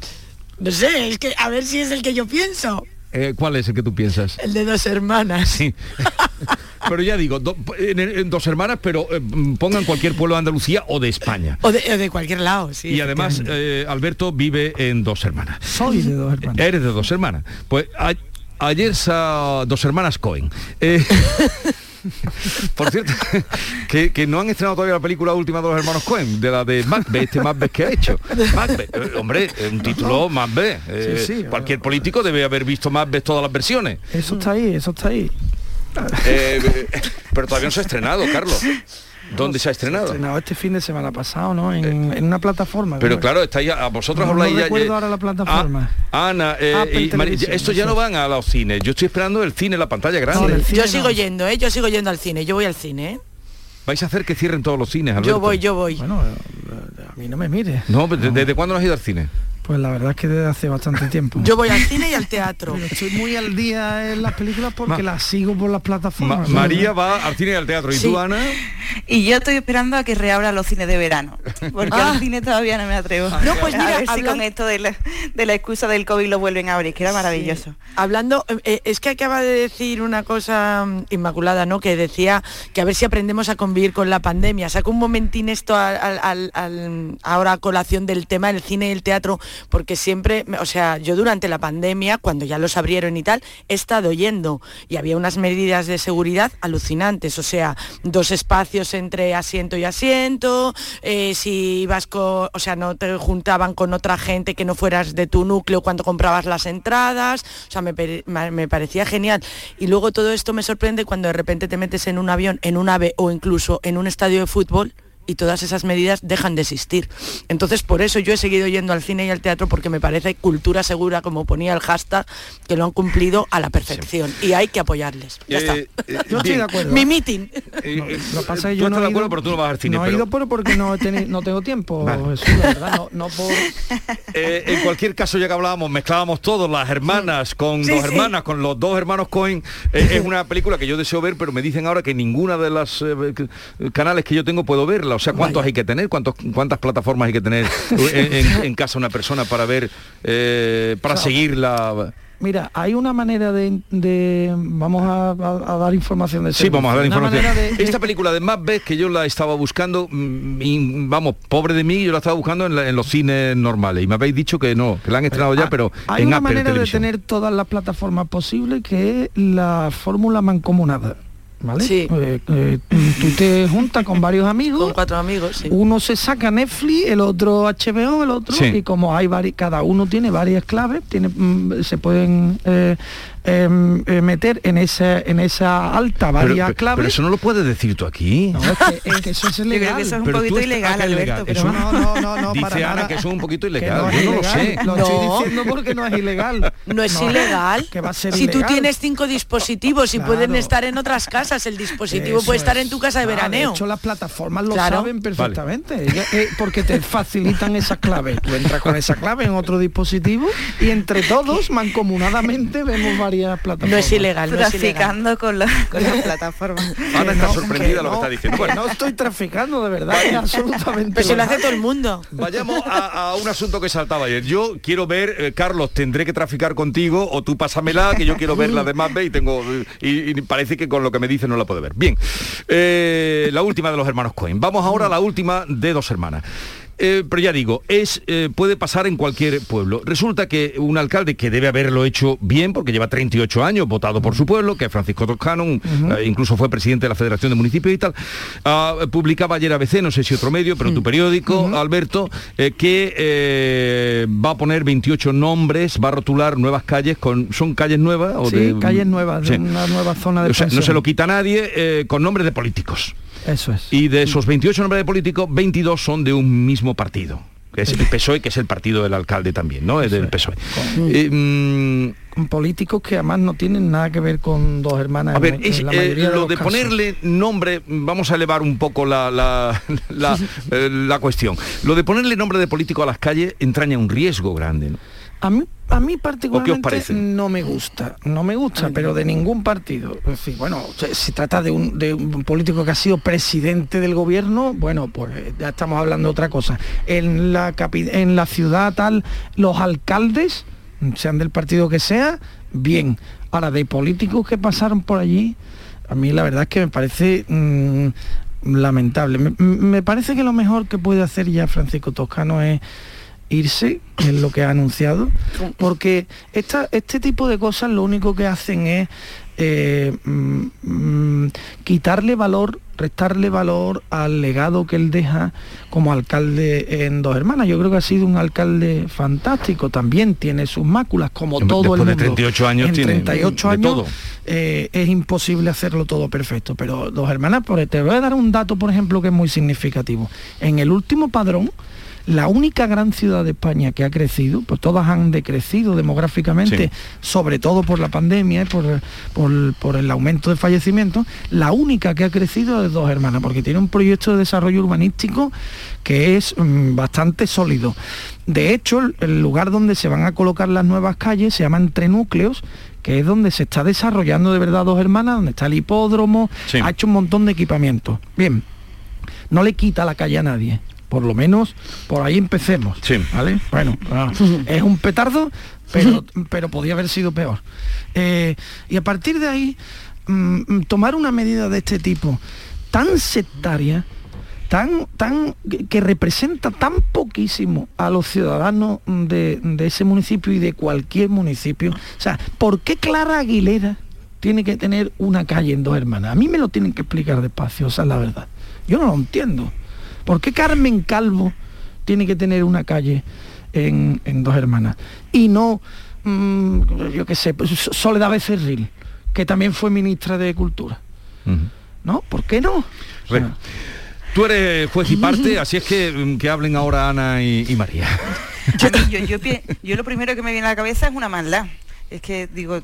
No sé, es que a ver si es el que yo pienso. Eh, ¿Cuál es el que tú piensas? El de dos hermanas. Sí. pero ya digo, do- en, en dos hermanas, pero eh, pongan cualquier pueblo de Andalucía o de España. O de, o de cualquier lado, sí. y además, eh, Alberto vive en dos hermanas. Soy de dos hermanas. Eres de dos hermanas. Pues a- ayer sa dos hermanas Cohen. Por cierto, que, que no han estrenado todavía la película última de los hermanos Cohen, de la de Macbeth, este Macbeth que ha hecho. Macbeth, eh, hombre, un título Macbeth. Eh, Sí, sí, cualquier político debe haber visto Macbeth todas las versiones. Eso está ahí, eso está ahí. Eh, eh, pero todavía no se ha estrenado, Carlos. ¿Dónde se ha estrenado? Estrenado este fin de semana pasado, ¿no? En, en una plataforma. Pero ¿no? claro, está ahí, a vosotros No, habláis no ya- recuerdo ya- ahora la plataforma. Ah, Ana, eh, y estos ya no van a los cines. Yo estoy esperando el cine, la pantalla grande. yo sigo yendo, ¿eh? Yo sigo yendo al cine. Yo voy al cine, ¿eh? Vais a hacer que cierren todos los cines, Alberto. Yo voy, yo voy. Bueno, a mí no me mires. No, ¿desde, desde cuándo no has ido al cine? Pues la verdad es que desde hace bastante tiempo. Yo voy al cine y al teatro. Pero estoy muy al día en las películas porque Ma- las sigo por las Ma- plataformas. María va al cine y al teatro. ¿Y Sí. tú, Ana? Y yo estoy esperando a que reabran los cines de verano, porque Ah. al cine todavía no me atrevo. No, pues a mira, ver si hablan- con esto de la, de la excusa del COVID lo vuelven a abrir, que era maravilloso. Hablando, eh, eh, es que acaba de decir una cosa mm, inmaculada, ¿no? Que decía que a ver si aprendemos a convivir con la pandemia. Saco un momentín esto al, al- al- al- ahora a colación del tema del cine y el teatro, porque siempre, o sea, yo durante la pandemia, cuando ya los abrieron y tal, he estado yendo y había unas medidas de seguridad alucinantes, o sea, dos espacios entre asiento y asiento, eh, si ibas con, o sea, no te juntaban con otra gente que no fueras de tu núcleo cuando comprabas las entradas, o sea, me- me parecía genial. Y luego todo esto me sorprende cuando de repente te metes en un avión, en un ave o incluso en un estadio de fútbol y todas esas medidas dejan de existir. Entonces, por eso yo he seguido yendo al cine y al teatro porque me parece cultura segura, como ponía el hashtag, que lo han cumplido a la perfección y hay que apoyarles. Ya está. Eh, eh, Yo estoy de acuerdo. Mi meeting. Eh, eh, Lo pasa yo no estás de acuerdo, ido- pero tú no vas al cine. no he ido pero porque no, he teni- no tengo tiempo, Vale. Jesús, la verdad, no, no por... Eh, en cualquier caso, ya que hablábamos, mezclábamos todos, las hermanas con Sí, dos sí. hermanas, con los dos hermanos Cohen. Eh, es una película que yo deseo ver, pero me dicen ahora que ninguna de las eh, canales que yo tengo puedo verla. O sea, ¿cuántos hay que tener? ¿Cuántos, ¿Cuántas plataformas hay que tener en, en- en casa una persona para ver, eh, para O sea, seguirla? Mira, hay una manera de... de- vamos a, a- a dar información de Sí, vamos a dar información. de- Esta película de Macbeth que yo la estaba buscando, mm, y, vamos, pobre de mí, yo la estaba buscando en, la- en los cines normales y me habéis dicho que no, que la han estrenado ya, pero hay en una Apple manera de tener todas las plataformas posibles que es la fórmula mancomunada. ¿Vale? Sí. Eh, eh, tú te juntas con varios amigos, Con cuatro amigos, sí. uno se saca Netflix, el otro HBO, el otro, Sí. y como hay vari- cada uno tiene varias claves, tiene, mm, se pueden eh, eh, meter en esa, en esa alta varias pero- claves. pero eso no lo puedes decir tú aquí. No, es que, es que eso es Yo creo ilegal. que eso es un Pero poquito ilegal, ah, que es Alberto, ilegal. pero Eso no, no, no, no, Dice para Ana nada. que eso es un poquito ilegal. no yo no lo sé. Lo No. estoy diciendo porque no es ilegal. No es ilegal. Que va a ser si tú tienes cinco dispositivos y Claro. pueden estar en otras casas, el dispositivo Eso puede estar es. en tu casa de Ah, veraneo. De hecho, las plataformas lo Claro. saben perfectamente. Ellas, eh, porque te facilitan esas claves. Tú entras con esa clave en otro dispositivo y entre todos, mancomunadamente, vemos varias plataformas. No es ilegal, no es ilegal. traficando con, la, con las plataformas. Ana está no, sorprendida lo que está diciendo. Bueno, no estoy traficando, de verdad, absolutamente. Pero se lo hace todo el mundo. Vayamos a, a un asunto que saltaba ayer. Yo quiero ver, eh, Carlos, tendré que traficar contigo o tú pásamela, que yo quiero ver la de Macbeth y tengo y, y parece que con lo que me dice no la puedo ver. Bien, eh, la última de los hermanos Cohen. Vamos ahora a la última de dos hermanas. Eh, pero ya digo, es eh, puede pasar en cualquier pueblo. Resulta que un alcalde que debe haberlo hecho bien, porque lleva 38 años votado por su pueblo, que es Francisco Toscano, un- eh, incluso fue presidente de la Federación de Municipios y tal, ah, publicaba ayer ABC, no sé si otro medio, pero tu periódico, Alberto, que va a poner 28 nombres, va a rotular nuevas calles con... ¿Son calles nuevas? O Sí, de, calles nuevas, de Sí. una nueva zona de O sea, no se lo quita nadie eh, con nombres de políticos. Eso es. Y de esos 28 nombres de políticos, 22 son de un mismo partido. Que es el PSOE, que es el partido del alcalde también, ¿no? Es del PSOE. Eh, mm, Con políticos que además no tienen nada que ver con dos hermanas. a en- ver, en es, la eh, lo de ponerle nombre, vamos a elevar un poco la, la, la, eh, la cuestión. Lo de ponerle nombre de político a las calles entraña un riesgo grande. ¿no? A mí, a mí particularmente parece? no me gusta, no me gusta, pero de ningún partido. Es decir, bueno, se, se trata de un, de un político que ha sido presidente del gobierno, bueno, pues eh, ya estamos hablando de otra cosa. En la, capi- en la ciudad tal, los alcaldes, sean del partido que sea, bien. Ahora, de políticos que pasaron por allí, a mí la verdad es que me parece mm, lamentable. Me, me parece que lo mejor que puede hacer ya Francisco Toscano es irse, que es lo que ha anunciado, porque esta, este tipo de cosas lo único que hacen es eh, mm, mm, quitarle valor, restarle valor al legado que él deja como alcalde en Dos Hermanas. Yo creo que ha sido un alcalde fantástico, también tiene sus máculas, como todo el después de mundo. 38 años en tiene 38 de años todo. eh, es imposible hacerlo todo perfecto, pero Dos Hermanas, por, te voy a dar un dato, por ejemplo, que es muy significativo. En el último padrón, la única gran ciudad de España que ha crecido, pues todas han decrecido demográficamente, Sí. sobre todo por la pandemia y por, por- por el aumento de fallecimientos, la única que ha crecido es Dos Hermanas, porque tiene un proyecto de desarrollo urbanístico que es mm, bastante sólido. De hecho, el, lugar donde se van a colocar las nuevas calles se llama Entre Núcleos, que es donde se está desarrollando de verdad Dos Hermanas, donde está el hipódromo, Sí. ha hecho un montón de equipamiento. Bien, no le quita la calle a nadie. Por lo menos por ahí empecemos. ¿Vale? Bueno, ah, es un petardo, pero, pero podía haber sido peor. Eh, y a partir de ahí, mm, tomar una medida de este tipo tan sectaria, tan, tan, que, que representa tan poquísimo a los ciudadanos de, de ese municipio y de cualquier municipio. O sea, ¿por qué Clara Aguilera tiene que tener una calle en dos hermanas? A mí me lo tienen que explicar despacio, o sea, la verdad. Yo no lo entiendo. ¿Por qué Carmen Calvo tiene que tener una calle en, en dos hermanas? Y no, mm, yo qué sé, pues, Soledad Becerril, que también fue ministra de Cultura. ¿No? ¿Por qué no? Bueno, tú eres juez y parte, así es que, mm, que hablen ahora Ana y, y María. A mí, yo, yo pi- yo lo primero que me viene a la cabeza es una maldad. Es que, digo,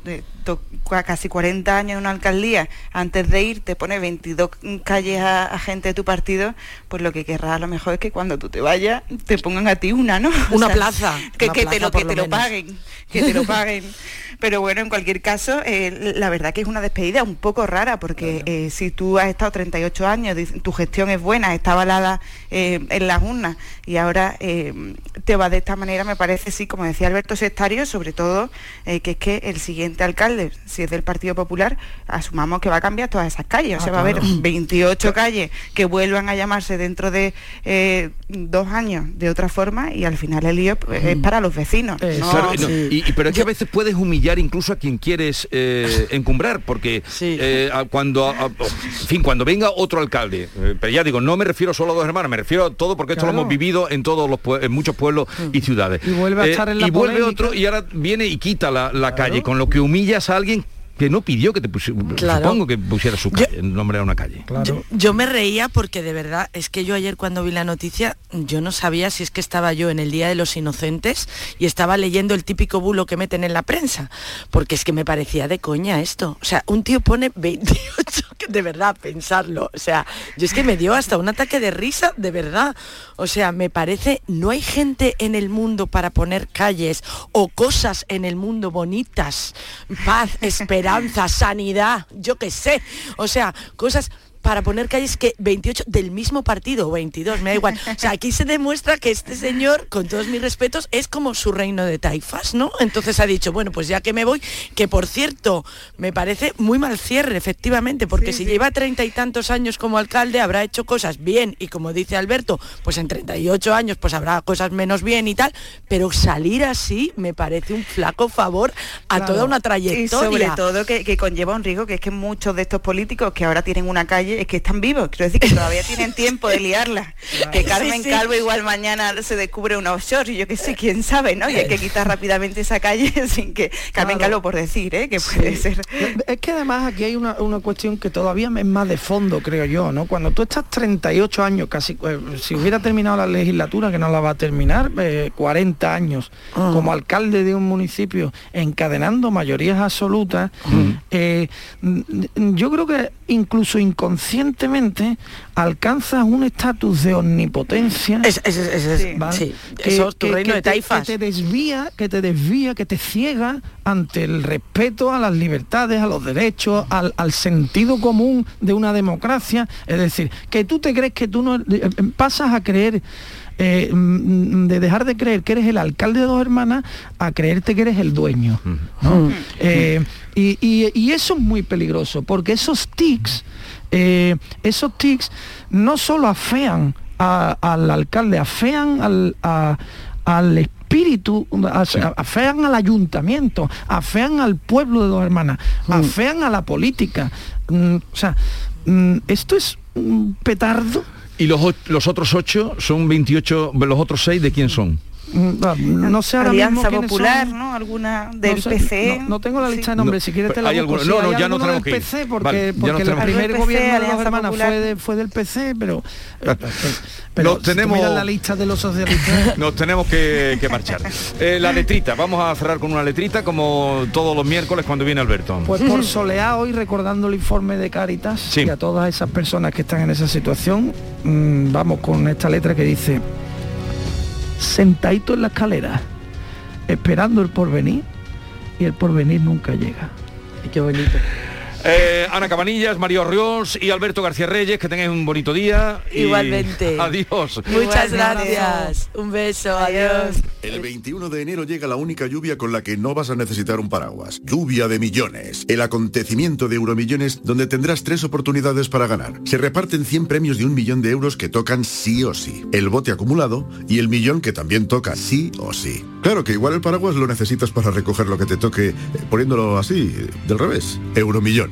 casi 40 años en una alcaldía, antes de ir te pone 22 calles a, a gente de tu partido, pues lo que querrás a lo mejor es que cuando tú te vayas te pongan a ti una, ¿no? O Una sea, plaza, Que, una que te lo, que lo te lo paguen, que te lo paguen. Pero bueno, en cualquier caso, eh, la verdad que es una despedida un poco rara, porque eh, si tú has estado 38 años, tu gestión es buena, está avalada eh, en las urnas, y ahora eh, te va de esta manera, me parece, sí, como decía Alberto Sectario, sobre todo eh, que es que el siguiente alcalde, si es del Partido Popular, asumamos que va a cambiar todas esas calles, o Ah, sea, va a haber claro. 28 calles que vuelvan a llamarse dentro de eh, dos años de otra forma, y al final el lío pues, es para los vecinos. no- Claro, no, y, y- pero es que a veces puedes humillar incluso a quien quieres eh, encumbrar, porque eh, a- cuando, a- a- en fin, cuando venga otro alcalde, eh, pero ya digo, no me refiero solo a dos hermanos, me refiero a todo porque esto lo hemos vivido en todos los en muchos pueblos y ciudades. Y vuelve a estar en la y vuelve polémica. otro y ahora viene y quita la, la calle, con lo que humillas a alguien que no pidió que te pusiera, Claro. supongo que pusiera su calle, el nombre de una calle. Yo, yo me reía porque de verdad es que yo ayer cuando vi la noticia yo no sabía si es que estaba yo en el Día de los Inocentes y estaba leyendo el típico bulo que meten en la prensa, porque es que me parecía de coña esto. O sea, un tío pone 28, que de verdad, pensarlo. O sea, yo es que me dio hasta un ataque de risa, de verdad. O sea, me parece, no hay gente en el mundo para poner calles o cosas en el mundo bonitas, paz, esperanza, sanidad, yo qué sé. O sea, cosas para poner calles que 28 del mismo partido, o 22, me da igual. O sea, aquí se demuestra que este señor, con todos mis respetos, es como su reino de taifas, ¿no? Entonces ha dicho, bueno, pues ya que me voy, que por cierto, me parece muy mal cierre, efectivamente, porque si lleva treinta y tantos años como alcalde, habrá hecho cosas bien, y como dice Alberto, pues en 38 años, pues habrá cosas menos bien y tal, pero salir así me parece un flaco favor a Claro. toda una Y trayectoria. sobre todo que, que conlleva un riesgo, que es que muchos de estos políticos que ahora tienen una calle, es que están vivos, quiero decir que todavía tienen tiempo de liarla. Que Carmen Sí, sí. Calvo igual mañana se descubre una offshore y yo qué sé, quién sabe, ¿no? Y hay que quitar rápidamente esa calle sin que... Carmen Claro. Calvo por decir, ¿eh? Que puede Sí. ser... Es que además aquí hay una, una cuestión que todavía es más de fondo, creo yo, ¿no? Cuando tú estás 38 años, casi, eh, si hubiera terminado la legislatura, que no la va a terminar, eh, 40 años, como alcalde de un municipio, encadenando mayorías absolutas, eh, yo creo que incluso inconscientemente alcanzas un estatus de omnipotencia. Es- es- es- es- ¿vale? sí. Eso es tu reino de te- taifas. que te desvía, que te desvía, que te ciega ante el respeto a las libertades, a los derechos, al, al sentido común de una democracia. Es decir, que tú te crees que tú no eh, pasas a creer. eh, mm, de dejar de creer que eres el alcalde de dos hermanas a creerte que eres el dueño. ¿no? Eh, y, y- y eso es muy peligroso, porque esos tics, eh, esos tics no solo afean a- al alcalde, afean al, a- al espíritu, a- afean al ayuntamiento, afean al pueblo de dos hermanas, afean a la política. Mm, o sea, mm, esto es un petardo. Y los, los otros ocho son 28, los otros seis, ¿de quién son? Mm, No sé ahora Alianza mismo Popular, son. ¿no? Alguna del sé, PC. No, no tengo la lista de nombres, No, si quieres te la ¿hay busco. alguno? Sí, No, no, ya no tenemos del que ir. PC, porque, Vale, ya no porque el primer gobierno de Alianza hermanas fue, de- fue del PC, pero, pero si tenemos- miras la lista de los socialistas. Nos tenemos que, que marchar. Eh, la letrita, vamos a cerrar con una letrita como todos los miércoles cuando viene Alberto. Pues por solear hoy recordando el informe de Cáritas Sí. y a todas esas personas que están en esa situación, mm, vamos con esta letra que dice, sentadito en la escalera, esperando el porvenir y el porvenir nunca llega. Qué bonito. Eh, Ana Cabanillas, Mario Ríos y Alberto García Reyes, que tengáis un bonito día. y Igualmente. Adiós. Muchas Igualmente. gracias. Un beso. Adiós. El 21 de enero llega la única lluvia con la que no vas a necesitar un paraguas. Lluvia de millones. El acontecimiento de Euromillones donde tendrás tres oportunidades para ganar. Se reparten 100 premios de un millón de euros que tocan sí o sí. El bote acumulado y el millón que también toca sí o sí. Claro que igual el paraguas lo necesitas para recoger lo que te toque eh, poniéndolo así, del revés. Euromillones.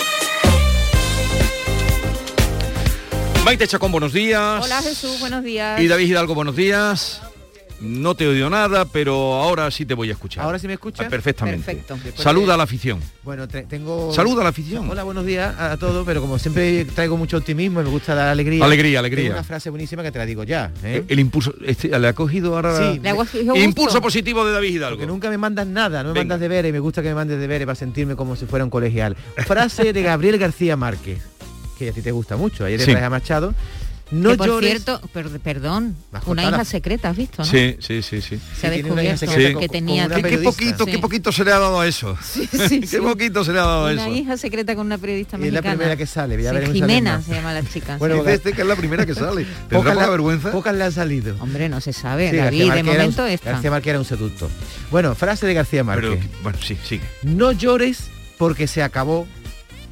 Maite Chacón, buenos días. Hola Jesús, buenos días. Y David Hidalgo, buenos días. No te odio nada, pero ahora sí te voy a escuchar. ¿Ahora sí me escuchas? Ah, Perfectamente. Perfecto. Saluda de- a la afición. Bueno, te- tengo... Saluda a la afición. Hola, buenos días a, a todos, pero como siempre traigo mucho optimismo y me gusta dar alegría. Alegría, alegría. tengo una frase buenísima que te la digo ya. ¿eh? El impulso, este, ¿le ha cogido ahora? Sí, Le ha cogido gusto. Impulso positivo de David Hidalgo. Porque nunca me mandas nada, no me mandas deberes y me gusta que me mandes deberes para sentirme como si fuera un colegial. Frase de Gabriel García Márquez, que a ti te gusta mucho. Ayer Sí. traje a Machado. No que por llores. cierto, per- perdón, una hija secreta, ¿has visto? ¿no? Sí, sí, sí, sí. Se ha una descubierto que tenía una ¿Qué, qué poquito, Sí. qué poquito se le ha dado a eso. sí, qué sí. poquito se le ha dado a una eso. hija secreta con una periodista Y es la mexicana. primera que sale, ya Jimena se llama la chica. Bueno, este que es la primera que sale. ¿Tendrá Pocas poca le- vergüenza? Pocas le han salido. Hombre, no se sabe. Sí, David, de momento está. García Márquez era un seductor. Bueno, frase de García Márquez. Pero, bueno, sí, sigue. No llores porque se acabó,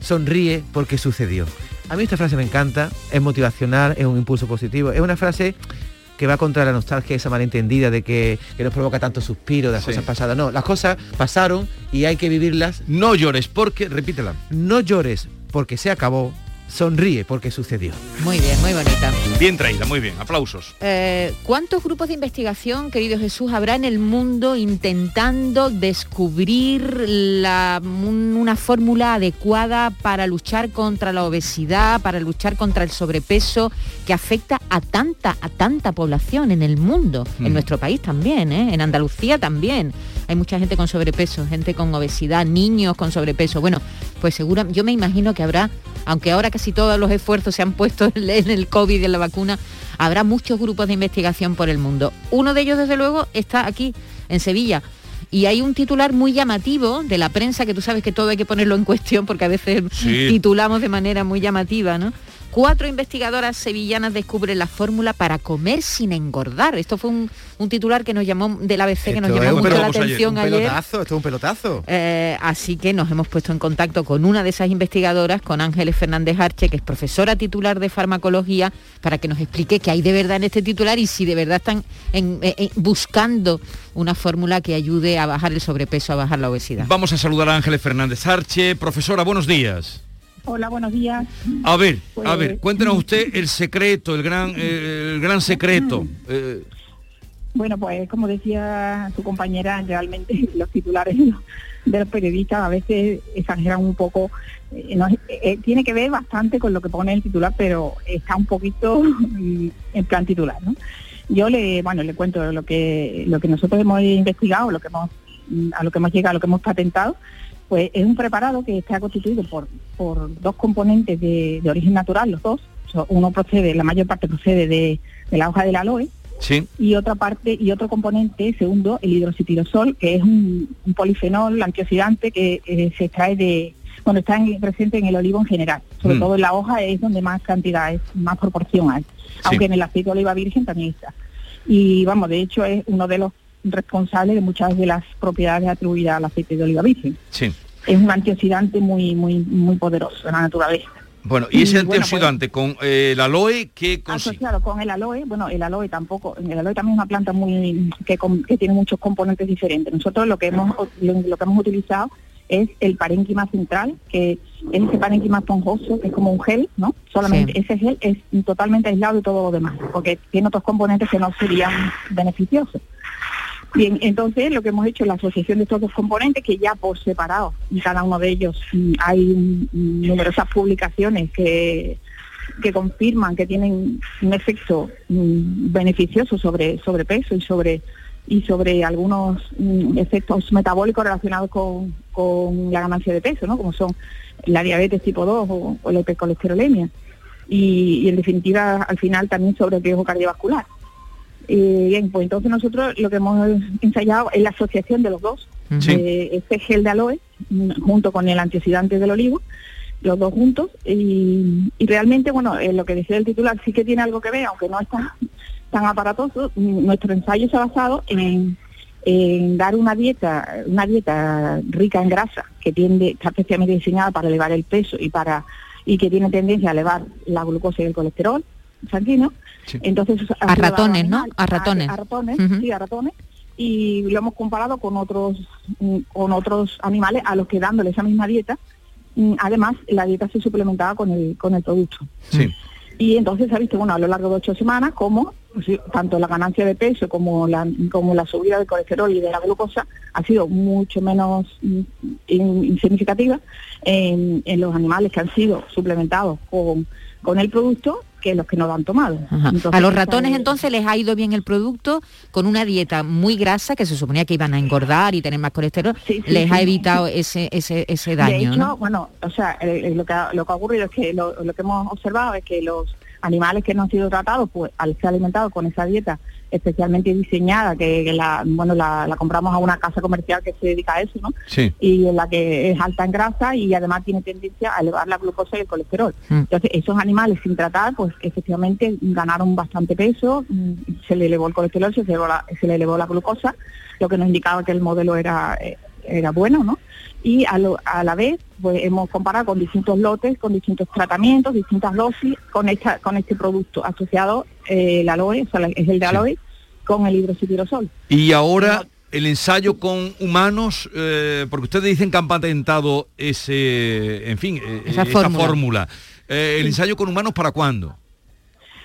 sonríe porque sucedió. A mí esta frase me encanta, es motivacional, es un impulso positivo, es una frase que va contra la nostalgia esa malentendida de que, que nos provoca tanto suspiro de las Sí. cosas pasadas. No, las cosas pasaron y hay que vivirlas. No llores porque, repítela. No llores porque se acabó, sonríe porque sucedió. Muy bien, muy bonita. Bien traída, muy bien. Aplausos. Eh, ¿Cuántos grupos de investigación, querido Jesús, habrá en el mundo intentando descubrir la- un- una fórmula adecuada para luchar contra la obesidad, para luchar contra el sobrepeso que afecta a tanta, a tanta población en el mundo, en Mm. nuestro país también, ¿eh? en Andalucía también? Hay mucha gente con sobrepeso, gente con obesidad, niños con sobrepeso. Bueno, pues seguro, yo me imagino que habrá, aunque ahora casi todos los esfuerzos se han puesto en el- en el COVID y en la vacuna, habrá muchos grupos de investigación por el mundo. Uno de ellos, desde luego, está aquí, en Sevilla. Y hay un titular muy llamativo de la prensa, que tú sabes que todo hay que ponerlo en cuestión porque a veces Sí. titulamos de manera muy llamativa, ¿no? Cuatro investigadoras sevillanas descubren la fórmula para comer sin engordar. Esto fue un, un titular que nos llamó del ABC, que nos Esto llamó un mucho la atención un ayer. pelotazo, esto es un pelotazo. Eh, así que nos hemos puesto en contacto con una de esas investigadoras, con Ángeles Fernández Arche, que es profesora titular de farmacología, para que nos explique qué hay de verdad en este titular y si de verdad están en- eh, eh, buscando una fórmula que ayude a bajar el sobrepeso, a bajar la obesidad. Vamos a saludar a Ángeles Fernández Arche. Profesora, buenos días. Hola, buenos días. A ver, a Pues- ver, cuéntenos usted el secreto, el gran, eh, el gran secreto. Eh, Bueno, pues como decía tu compañera, realmente los titulares de los, periodistas a veces exageran un poco. eh, no eh, tiene que ver bastante con lo que pone el titular, pero está un poquito mm, en plan titular, ¿no? Yo le, bueno, le cuento lo que lo que nosotros hemos investigado, lo que hemos a lo que hemos llegado, a lo que hemos patentado, pues es un preparado que está constituido por, por dos componentes de, de origen natural, los dos. Uno procede, la mayor parte procede de, de la hoja del aloe sí. y otra parte y otro componente segundo el hidroxitirosol que es un, un polifenol antioxidante que eh, se extrae de bueno está en- presente en el olivo en general sobre Mm. todo en la hoja es donde más cantidad es más proporción hay aunque en el aceite de oliva virgen también está y vamos de hecho es uno de los responsables de muchas de las propiedades atribuidas al aceite de oliva virgen sí. es un antioxidante muy muy muy poderoso de la naturaleza Bueno, y ese bueno, antioxidante con eh, el aloe, ¿qué consigue? asociado con el aloe, bueno, el aloe tampoco, el aloe también es una planta muy que, que tiene muchos componentes diferentes. Nosotros lo que hemos lo, lo que hemos utilizado es el parénquima central, que es ese parénquima esponjoso, que es como un gel, ¿no? Solamente Sí. ese gel es totalmente aislado de todo lo demás, porque tiene otros componentes que no serían beneficiosos. Bien, entonces lo que hemos hecho es la asociación de estos dos componentes que ya por separado, y cada uno de ellos mm, hay mm, numerosas publicaciones que, que confirman que tienen un efecto mm, beneficioso sobre sobrepeso y sobre y sobre algunos efectos metabólicos relacionados con, con la ganancia de peso, ¿no? como son la diabetes tipo 2 o, o la hipercolesterolemia. Y, y en definitiva, al final también sobre el riesgo cardiovascular. Eh, bien, pues entonces nosotros lo que hemos ensayado es la asociación de los dos, Sí. Eh, de este gel de aloe junto con el antioxidante del olivo, los dos juntos, y, y realmente, bueno, eh, lo que decía el titular sí que tiene algo que ver, aunque no está tan aparatoso, nuestro ensayo se ha basado en, en dar una dieta, una dieta rica en grasa, que tiende, está especialmente diseñada para elevar el peso y para y que tiene tendencia a elevar la glucosa y el colesterol sanguíneo. Entonces A ratones, ¿no? A ratones. A, ratones, Ujú. sí, a ratones. Y lo hemos comparado con otros mm, con otros animales a los que dándole esa misma dieta, mm, además la dieta se suplementaba con el con el producto. Sí. Y entonces se ha visto, bueno, a lo largo de ocho semanas, como pues, tanto la ganancia de peso como la, como la subida del colesterol y de la glucosa ha sido mucho menos mm, in- insignificativa en, en los animales que han sido suplementados con, con el producto que los que no lo han tomado. Entonces, a los ratones es- entonces les ha ido bien el producto con una dieta muy grasa que se suponía que iban a engordar y tener más colesterol, sí, les ha evitado ese ese ese De daño, hecho, ¿no? bueno, o sea, eh, lo, que ha, lo que ha ocurrido es que lo, lo que hemos observado es que los animales que no han sido tratados, pues al ser alimentados con esa dieta especialmente diseñada, que, que la, bueno, la, la compramos a una casa comercial que se dedica a eso, ¿no? Sí. y en la que es alta en grasa y además tiene tendencia a elevar la glucosa y el colesterol. Mm. Entonces, esos animales sin tratar, pues efectivamente ganaron bastante peso, mm, se le elevó el colesterol, se le elevó la, se le elevó la glucosa, lo que nos indicaba que el modelo era, eh, era bueno, ¿no? Y a, lo- a la vez, pues hemos comparado con distintos lotes, con distintos tratamientos, distintas dosis, con esta, con este producto asociado, eh, el aloe, o sea, es el de aloe, con el hidroxitirosol. Y ahora el ensayo con humanos, eh, porque ustedes dicen que han patentado ese, en fin, eh, Esa esa fórmula. fórmula. Eh, ¿El ensayo con humanos para cuándo?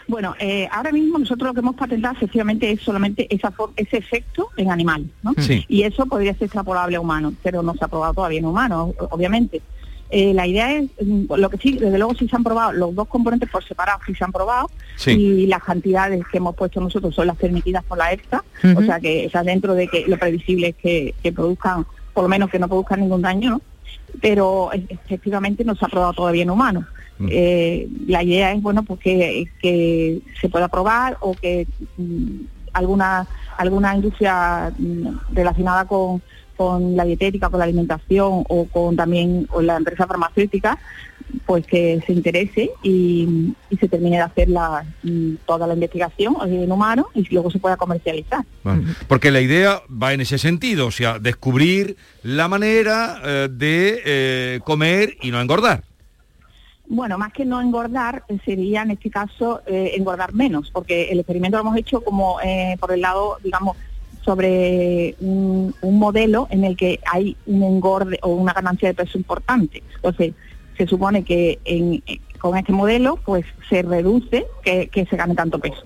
Bueno, eh, ahora mismo nosotros lo que hemos patentado efectivamente es solamente esa ese efecto en animales, ¿no? Sí. Y eso podría ser extrapolable a humanos, pero no se ha probado todavía en humanos, obviamente. Eh, la idea es, mm, lo que sí, desde luego sí se han probado, los dos componentes por separado sí se han probado, Sí. y las cantidades que hemos puesto nosotros son las permitidas por la EFSA, o sea que está dentro de que lo previsible es que, que produzcan, por lo menos que no produzcan ningún daño, ¿no? Pero e- efectivamente no se ha probado todavía en humanos. Eh, la idea es bueno pues que, que se pueda probar o que mm, alguna alguna industria mm, relacionada con, con la dietética, con la alimentación o con también con la empresa farmacéutica, pues que se interese y, y se termine de hacer la, mm, toda la investigación en humanos y luego se pueda comercializar. Bueno, Porque la idea va en ese sentido, o sea, descubrir la manera eh, de eh, comer y no engordar. Bueno, más que no engordar, eh, sería en este caso eh, engordar menos, porque el experimento lo hemos hecho como eh, por el lado, digamos, sobre un, modelo en el que hay un engorde o una ganancia de peso importante. Entonces, se supone que con este modelo, pues se reduce que se gane tanto peso.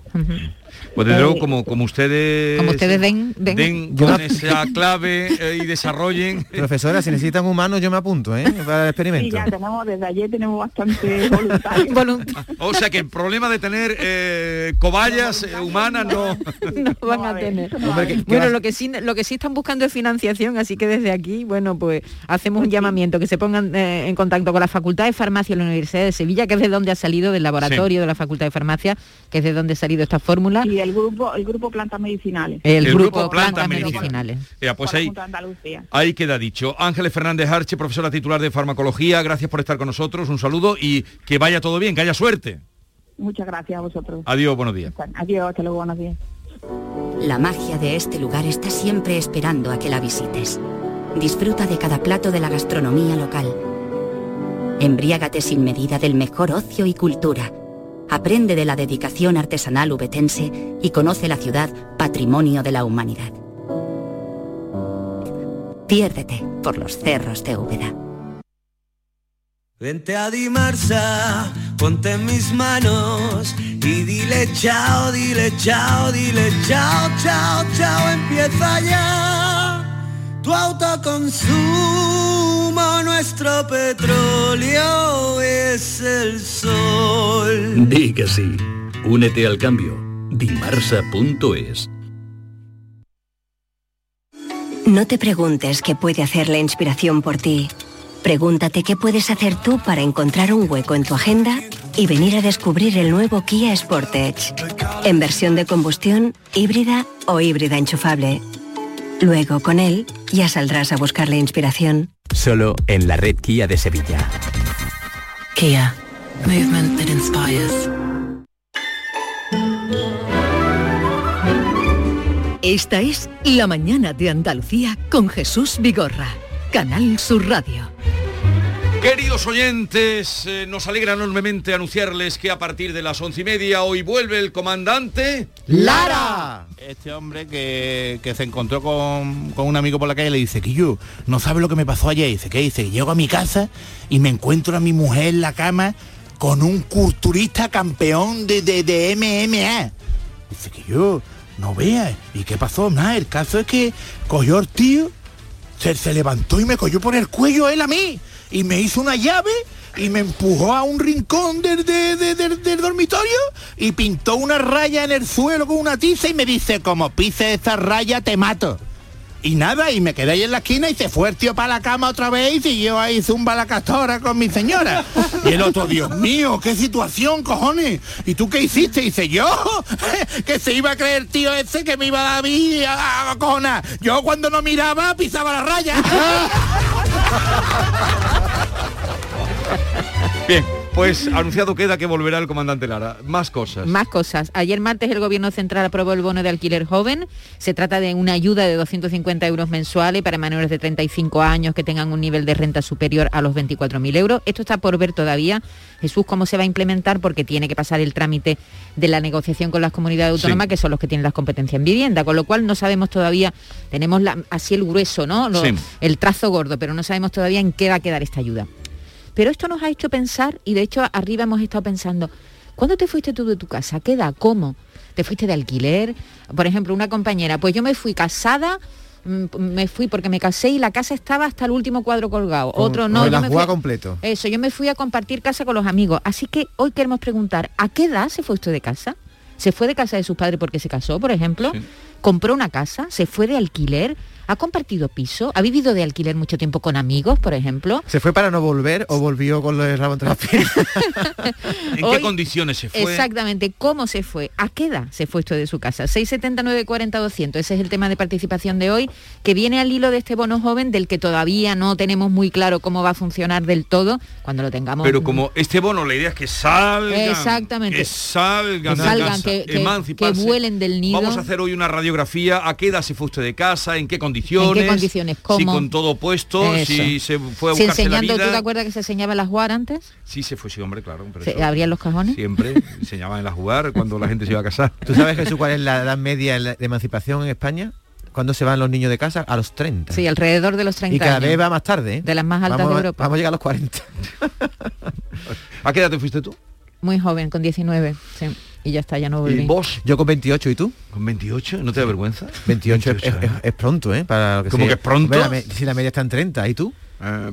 Pues desde Eh, luego, como, como ustedes, como ustedes den- den- con esa clave eh, y desarrollen... Profesora, si necesitan humanos yo me apunto, ¿eh? Para el Sí, experimento. ya tenemos, desde ayer tenemos bastante voluntarios. O sea que el problema de tener eh, cobayas eh, humanas no... no van a tener. Hombre, ¿qué- qué bueno, lo que sí lo que sí están buscando es financiación, así que desde aquí, bueno, pues hacemos un llamamiento que se pongan eh, en contacto con la Facultad de Farmacia de la Universidad de Sevilla, que es de donde ha salido del laboratorio de la Facultad de Farmacia, que es de donde ha salido esta fórmula. Y el grupo, el grupo Plantas Medicinales. El, El grupo, grupo Plantas, Plantas Medicinales. Ya, pues ahí, Junta de Andalucía. ahí queda dicho. Ángeles Fernández Arche, profesora titular de farmacología, gracias por estar con nosotros, un saludo y que vaya todo bien, que haya suerte. Muchas gracias a vosotros. Adiós, buenos días. Adiós, hasta luego, buenos días. La magia de este lugar está siempre esperando a que la visites. Disfruta de cada plato de la gastronomía local. Embriágate sin medida del mejor ocio y cultura. Aprende de la dedicación artesanal ubetense y conoce la ciudad patrimonio de la humanidad. Piérdete por los cerros de Úbeda. Vente a Dimarsa, ponte mis manos y dile chao, dile chao, dile chao, chao, chao, empieza ya tu autoconsumo, nuestro petróleo es el sol. Di que sí. Únete al cambio. Dimarsa.es. No te preguntes qué puede hacer la inspiración por ti. Pregúntate qué puedes hacer tú para encontrar un hueco en tu agenda y venir a descubrir el nuevo Kia Sportage. En versión de combustión, híbrida o híbrida enchufable. Luego, con él, ya saldrás a buscar la inspiración. Solo en la red Kia de Sevilla. Kia. Movement that inspires. Esta es La Mañana de Andalucía con Jesús Vigorra, Canal Sur Radio. Queridos oyentes, eh, nos alegra enormemente anunciarles que a partir de las once y media hoy vuelve el comandante ¡Lara! Este hombre que, que se encontró con, con un amigo por la calle le dice que yo no sabe lo que me pasó ayer. Dice que dice que llego a mi casa y me encuentro a mi mujer en la cama con un culturista campeón de, de, de MMA. Dice que yo no vea. ¿Y qué pasó? Nada, el caso es que cogió el tío, se, se levantó y me cogió por el cuello él a mí. Y me hizo una llave y me empujó a un rincón del, de- de- del- del dormitorio y pintó una raya en el suelo con una tiza y me dice, como pise esa raya te mato. Y nada, y me quedé ahí en la esquina y se fue el tío para la cama otra vez y siguió ahí zumba la castora con mi señora. Y el otro, Dios mío, qué situación, cojones. ¿Y tú qué hiciste? Y dice, yo, que se iba a creer tío ese que me iba a dar a mí a, a cojonar. Yo cuando no miraba pisaba la raya. Bien, pues anunciado queda que volverá el comandante Lara. Más cosas. Más cosas. Ayer martes el Gobierno Central aprobó el bono de alquiler joven. Se trata de una ayuda de 250 euros mensuales para menores de 35 años que tengan un nivel de renta superior a los 24.000 euros. Esto está por ver todavía, Jesús, cómo se va a implementar porque tiene que pasar el trámite de la negociación con las comunidades autónomas, Sí. que son los que tienen las competencias en vivienda, con lo cual no sabemos todavía, tenemos la- así el grueso, ¿no? Lo- Sí. El trazo gordo, pero no sabemos todavía en qué va a quedar esta ayuda. Pero esto nos ha hecho pensar, y de hecho arriba hemos estado pensando, ¿cuándo te fuiste tú de tu casa? ¿A qué edad? ¿Cómo? ¿Te fuiste de alquiler? Por ejemplo, una compañera, pues yo me fui casada, mm, me fui porque me casé y la casa estaba hasta el último cuadro colgado. Con- Otro con no. el yo me ajuar fui- completo. Eso, yo me fui a compartir casa con los amigos. Así que hoy queremos preguntar, ¿a qué edad se fue usted de casa? ¿Se fue de casa de sus padres porque se casó, por ejemplo? ¿Compró una casa? ¿Se fue de alquiler? ¿Ha compartido piso? ¿Ha vivido de alquiler mucho tiempo con amigos, por ejemplo? ¿Se fue para no volver o volvió con entre las piernas? ¿En Hoy- qué condiciones se fue? Exactamente, ¿cómo se fue? ¿A qué edad se fue esto de su casa? 679 40 200, ese es el tema de participación de hoy, que viene al hilo de este bono joven del que todavía no tenemos muy claro cómo va a funcionar del todo, cuando lo tengamos. Pero como este bono, la idea es que salgan. Exactamente. Que salgan, Que de salgan, casa, que- que- emanciparse. que vuelen del nido. Vamos a hacer hoy una radiografía. ¿A qué edad se fue usted de casa? ¿En qué condiciones? ¿En qué condiciones? Si con todo puesto, Eso. si se fue a Si buscarse la enseñando, ¿tú te vida. acuerdas que se enseñaba las jugar antes? Sí, se fue, sí, hombre, claro. pero ¿Se eso abrían los cajones? Siempre enseñaban a jugar cuando la gente se iba a casar. ¿Tú sabes, Jesús, cuál es la edad media en la- de emancipación en España? ¿Cuándo se van los niños de casa? A los 30. Sí, alrededor de los 30 y cada años. vez va más tarde. ¿eh? De las más altas vamos, de Europa. Vamos a llegar a los 40. ¿A qué edad te fuiste tú? Muy joven, con 19, sí. Y ya está, ya no volví. ¿Y vos? Yo con 28, ¿y tú? ¿Con 28? ¿No te da vergüenza? 28, es, es- es pronto, ¿eh? Para lo que ¿Cómo sea. que es pronto? La si la media está en 30, ¿y tú?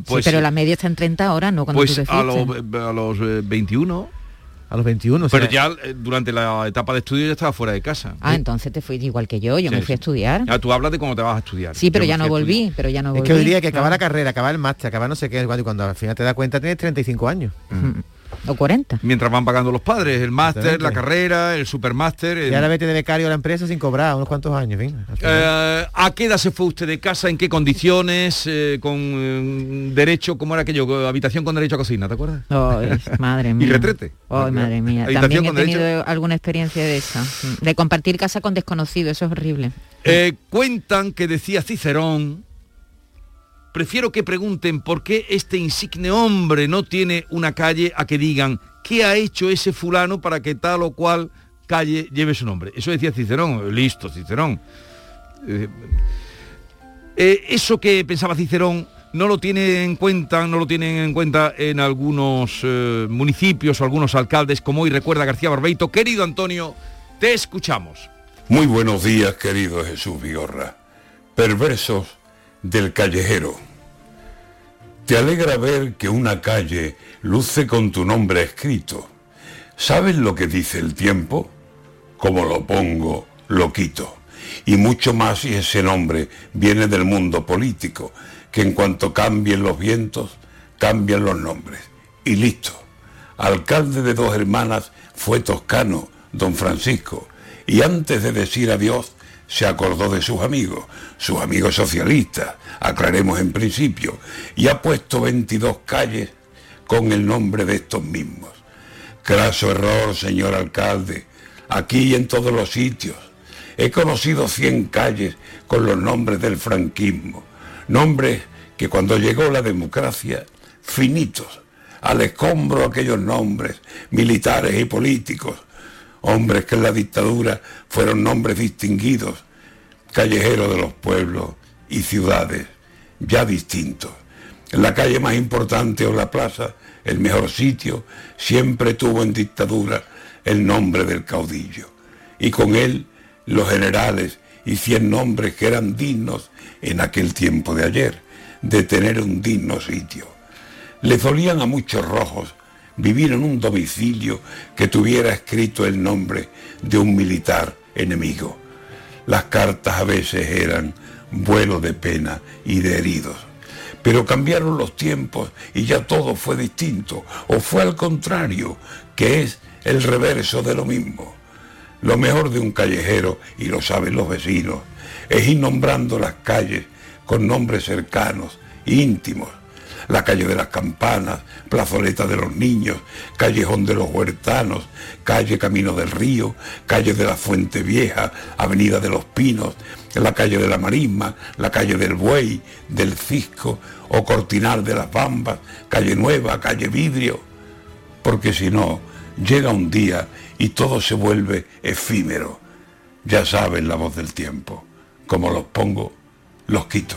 pues, sí, pero la media está en 30 ahora, ¿no? Cuando Pues tú te a, fuiste. los- a los eh, 21. A los 21. Pero ya eh, durante la etapa de estudio ya estaba fuera de casa. Ah, entonces te fuiste igual que yo, yo Sí, me fui a estudiar. Ya tú hablas de cómo te vas a estudiar. Sí, pero Yo ya no volví, pero ya no Es volví. que hoy diría que acabar la Claro. carrera, acabar el máster, acabar no sé qué, y cuando al final te das cuenta tienes 35 años. O 40. Mientras van pagando los padres, el máster, la carrera, el supermáster. el- Y ahora vete de becario a la empresa sin cobrar unos cuantos años, final. Eh, ¿A qué edad se fue usted de casa? ¿En qué condiciones? Eh, ¿Con eh, derecho, cómo era aquello? Habitación con derecho a cocina, ¿te acuerdas? Madre mía. Y retrete. Ay, madre mía. Habitación También he con derecho- tenido alguna experiencia de esa. mm, De compartir casa con desconocido, eso es horrible. Eh, cuentan que decía Cicerón, prefiero que pregunten por qué este insigne hombre no tiene una calle a que digan qué ha hecho ese fulano para que tal o cual calle lleve su nombre. Eso decía Cicerón, listo Cicerón. Eh, eh, eso que pensaba Cicerón no lo tienen en cuenta, no lo tienen en cuenta en algunos eh, municipios o algunos alcaldes, como hoy recuerda García Barbeito. Querido Antonio, te escuchamos. Muy buenos días, querido Jesús Vigorra. Perversos del callejero. Te alegra ver que una calle luce con tu nombre escrito. ¿Sabes lo que dice el tiempo? Como lo pongo, lo quito. Y mucho más si ese nombre viene del mundo político, que en cuanto cambien los vientos, cambian los nombres. Y listo. Alcalde de dos hermanas fue toscano, don Francisco, y antes de decir adiós se acordó de sus amigos, sus amigos socialistas, aclaremos en principio, y ha puesto 22 calles con el nombre de estos mismos. Craso error, señor alcalde, aquí y en todos los sitios. He conocido 100 calles con los nombres del franquismo, nombres que cuando llegó la democracia, finitos, al escombro aquellos nombres militares y políticos, hombres que en la dictadura fueron nombres distinguidos, callejeros de los pueblos y ciudades ya distintos. La calle más importante o la plaza, el mejor sitio, siempre tuvo en dictadura el nombre del caudillo. Y con él los generales y cien nombres que eran dignos en aquel tiempo de ayer, de tener un digno sitio. Le dolían a muchos rojos vivir en un domicilio que tuviera escrito el nombre de un militar enemigo. Las cartas a veces eran vuelo de pena y de heridos. Pero cambiaron los tiempos y ya todo fue distinto, o fue al contrario, que es el reverso de lo mismo. Lo mejor de un callejero, y lo saben los vecinos, es ir nombrando las calles con nombres cercanos, íntimos. La calle de las campanas, plazoleta de los niños, callejón de los huertanos, calle Camino del Río, calle de la Fuente Vieja, avenida de los Pinos, la calle de la Marisma, la calle del Buey, del Cisco o Cortinal de las Bambas, calle Nueva, calle Vidrio. Porque si no, llega un día y todo se vuelve efímero. Ya saben la voz del tiempo. Como los pongo, los quito.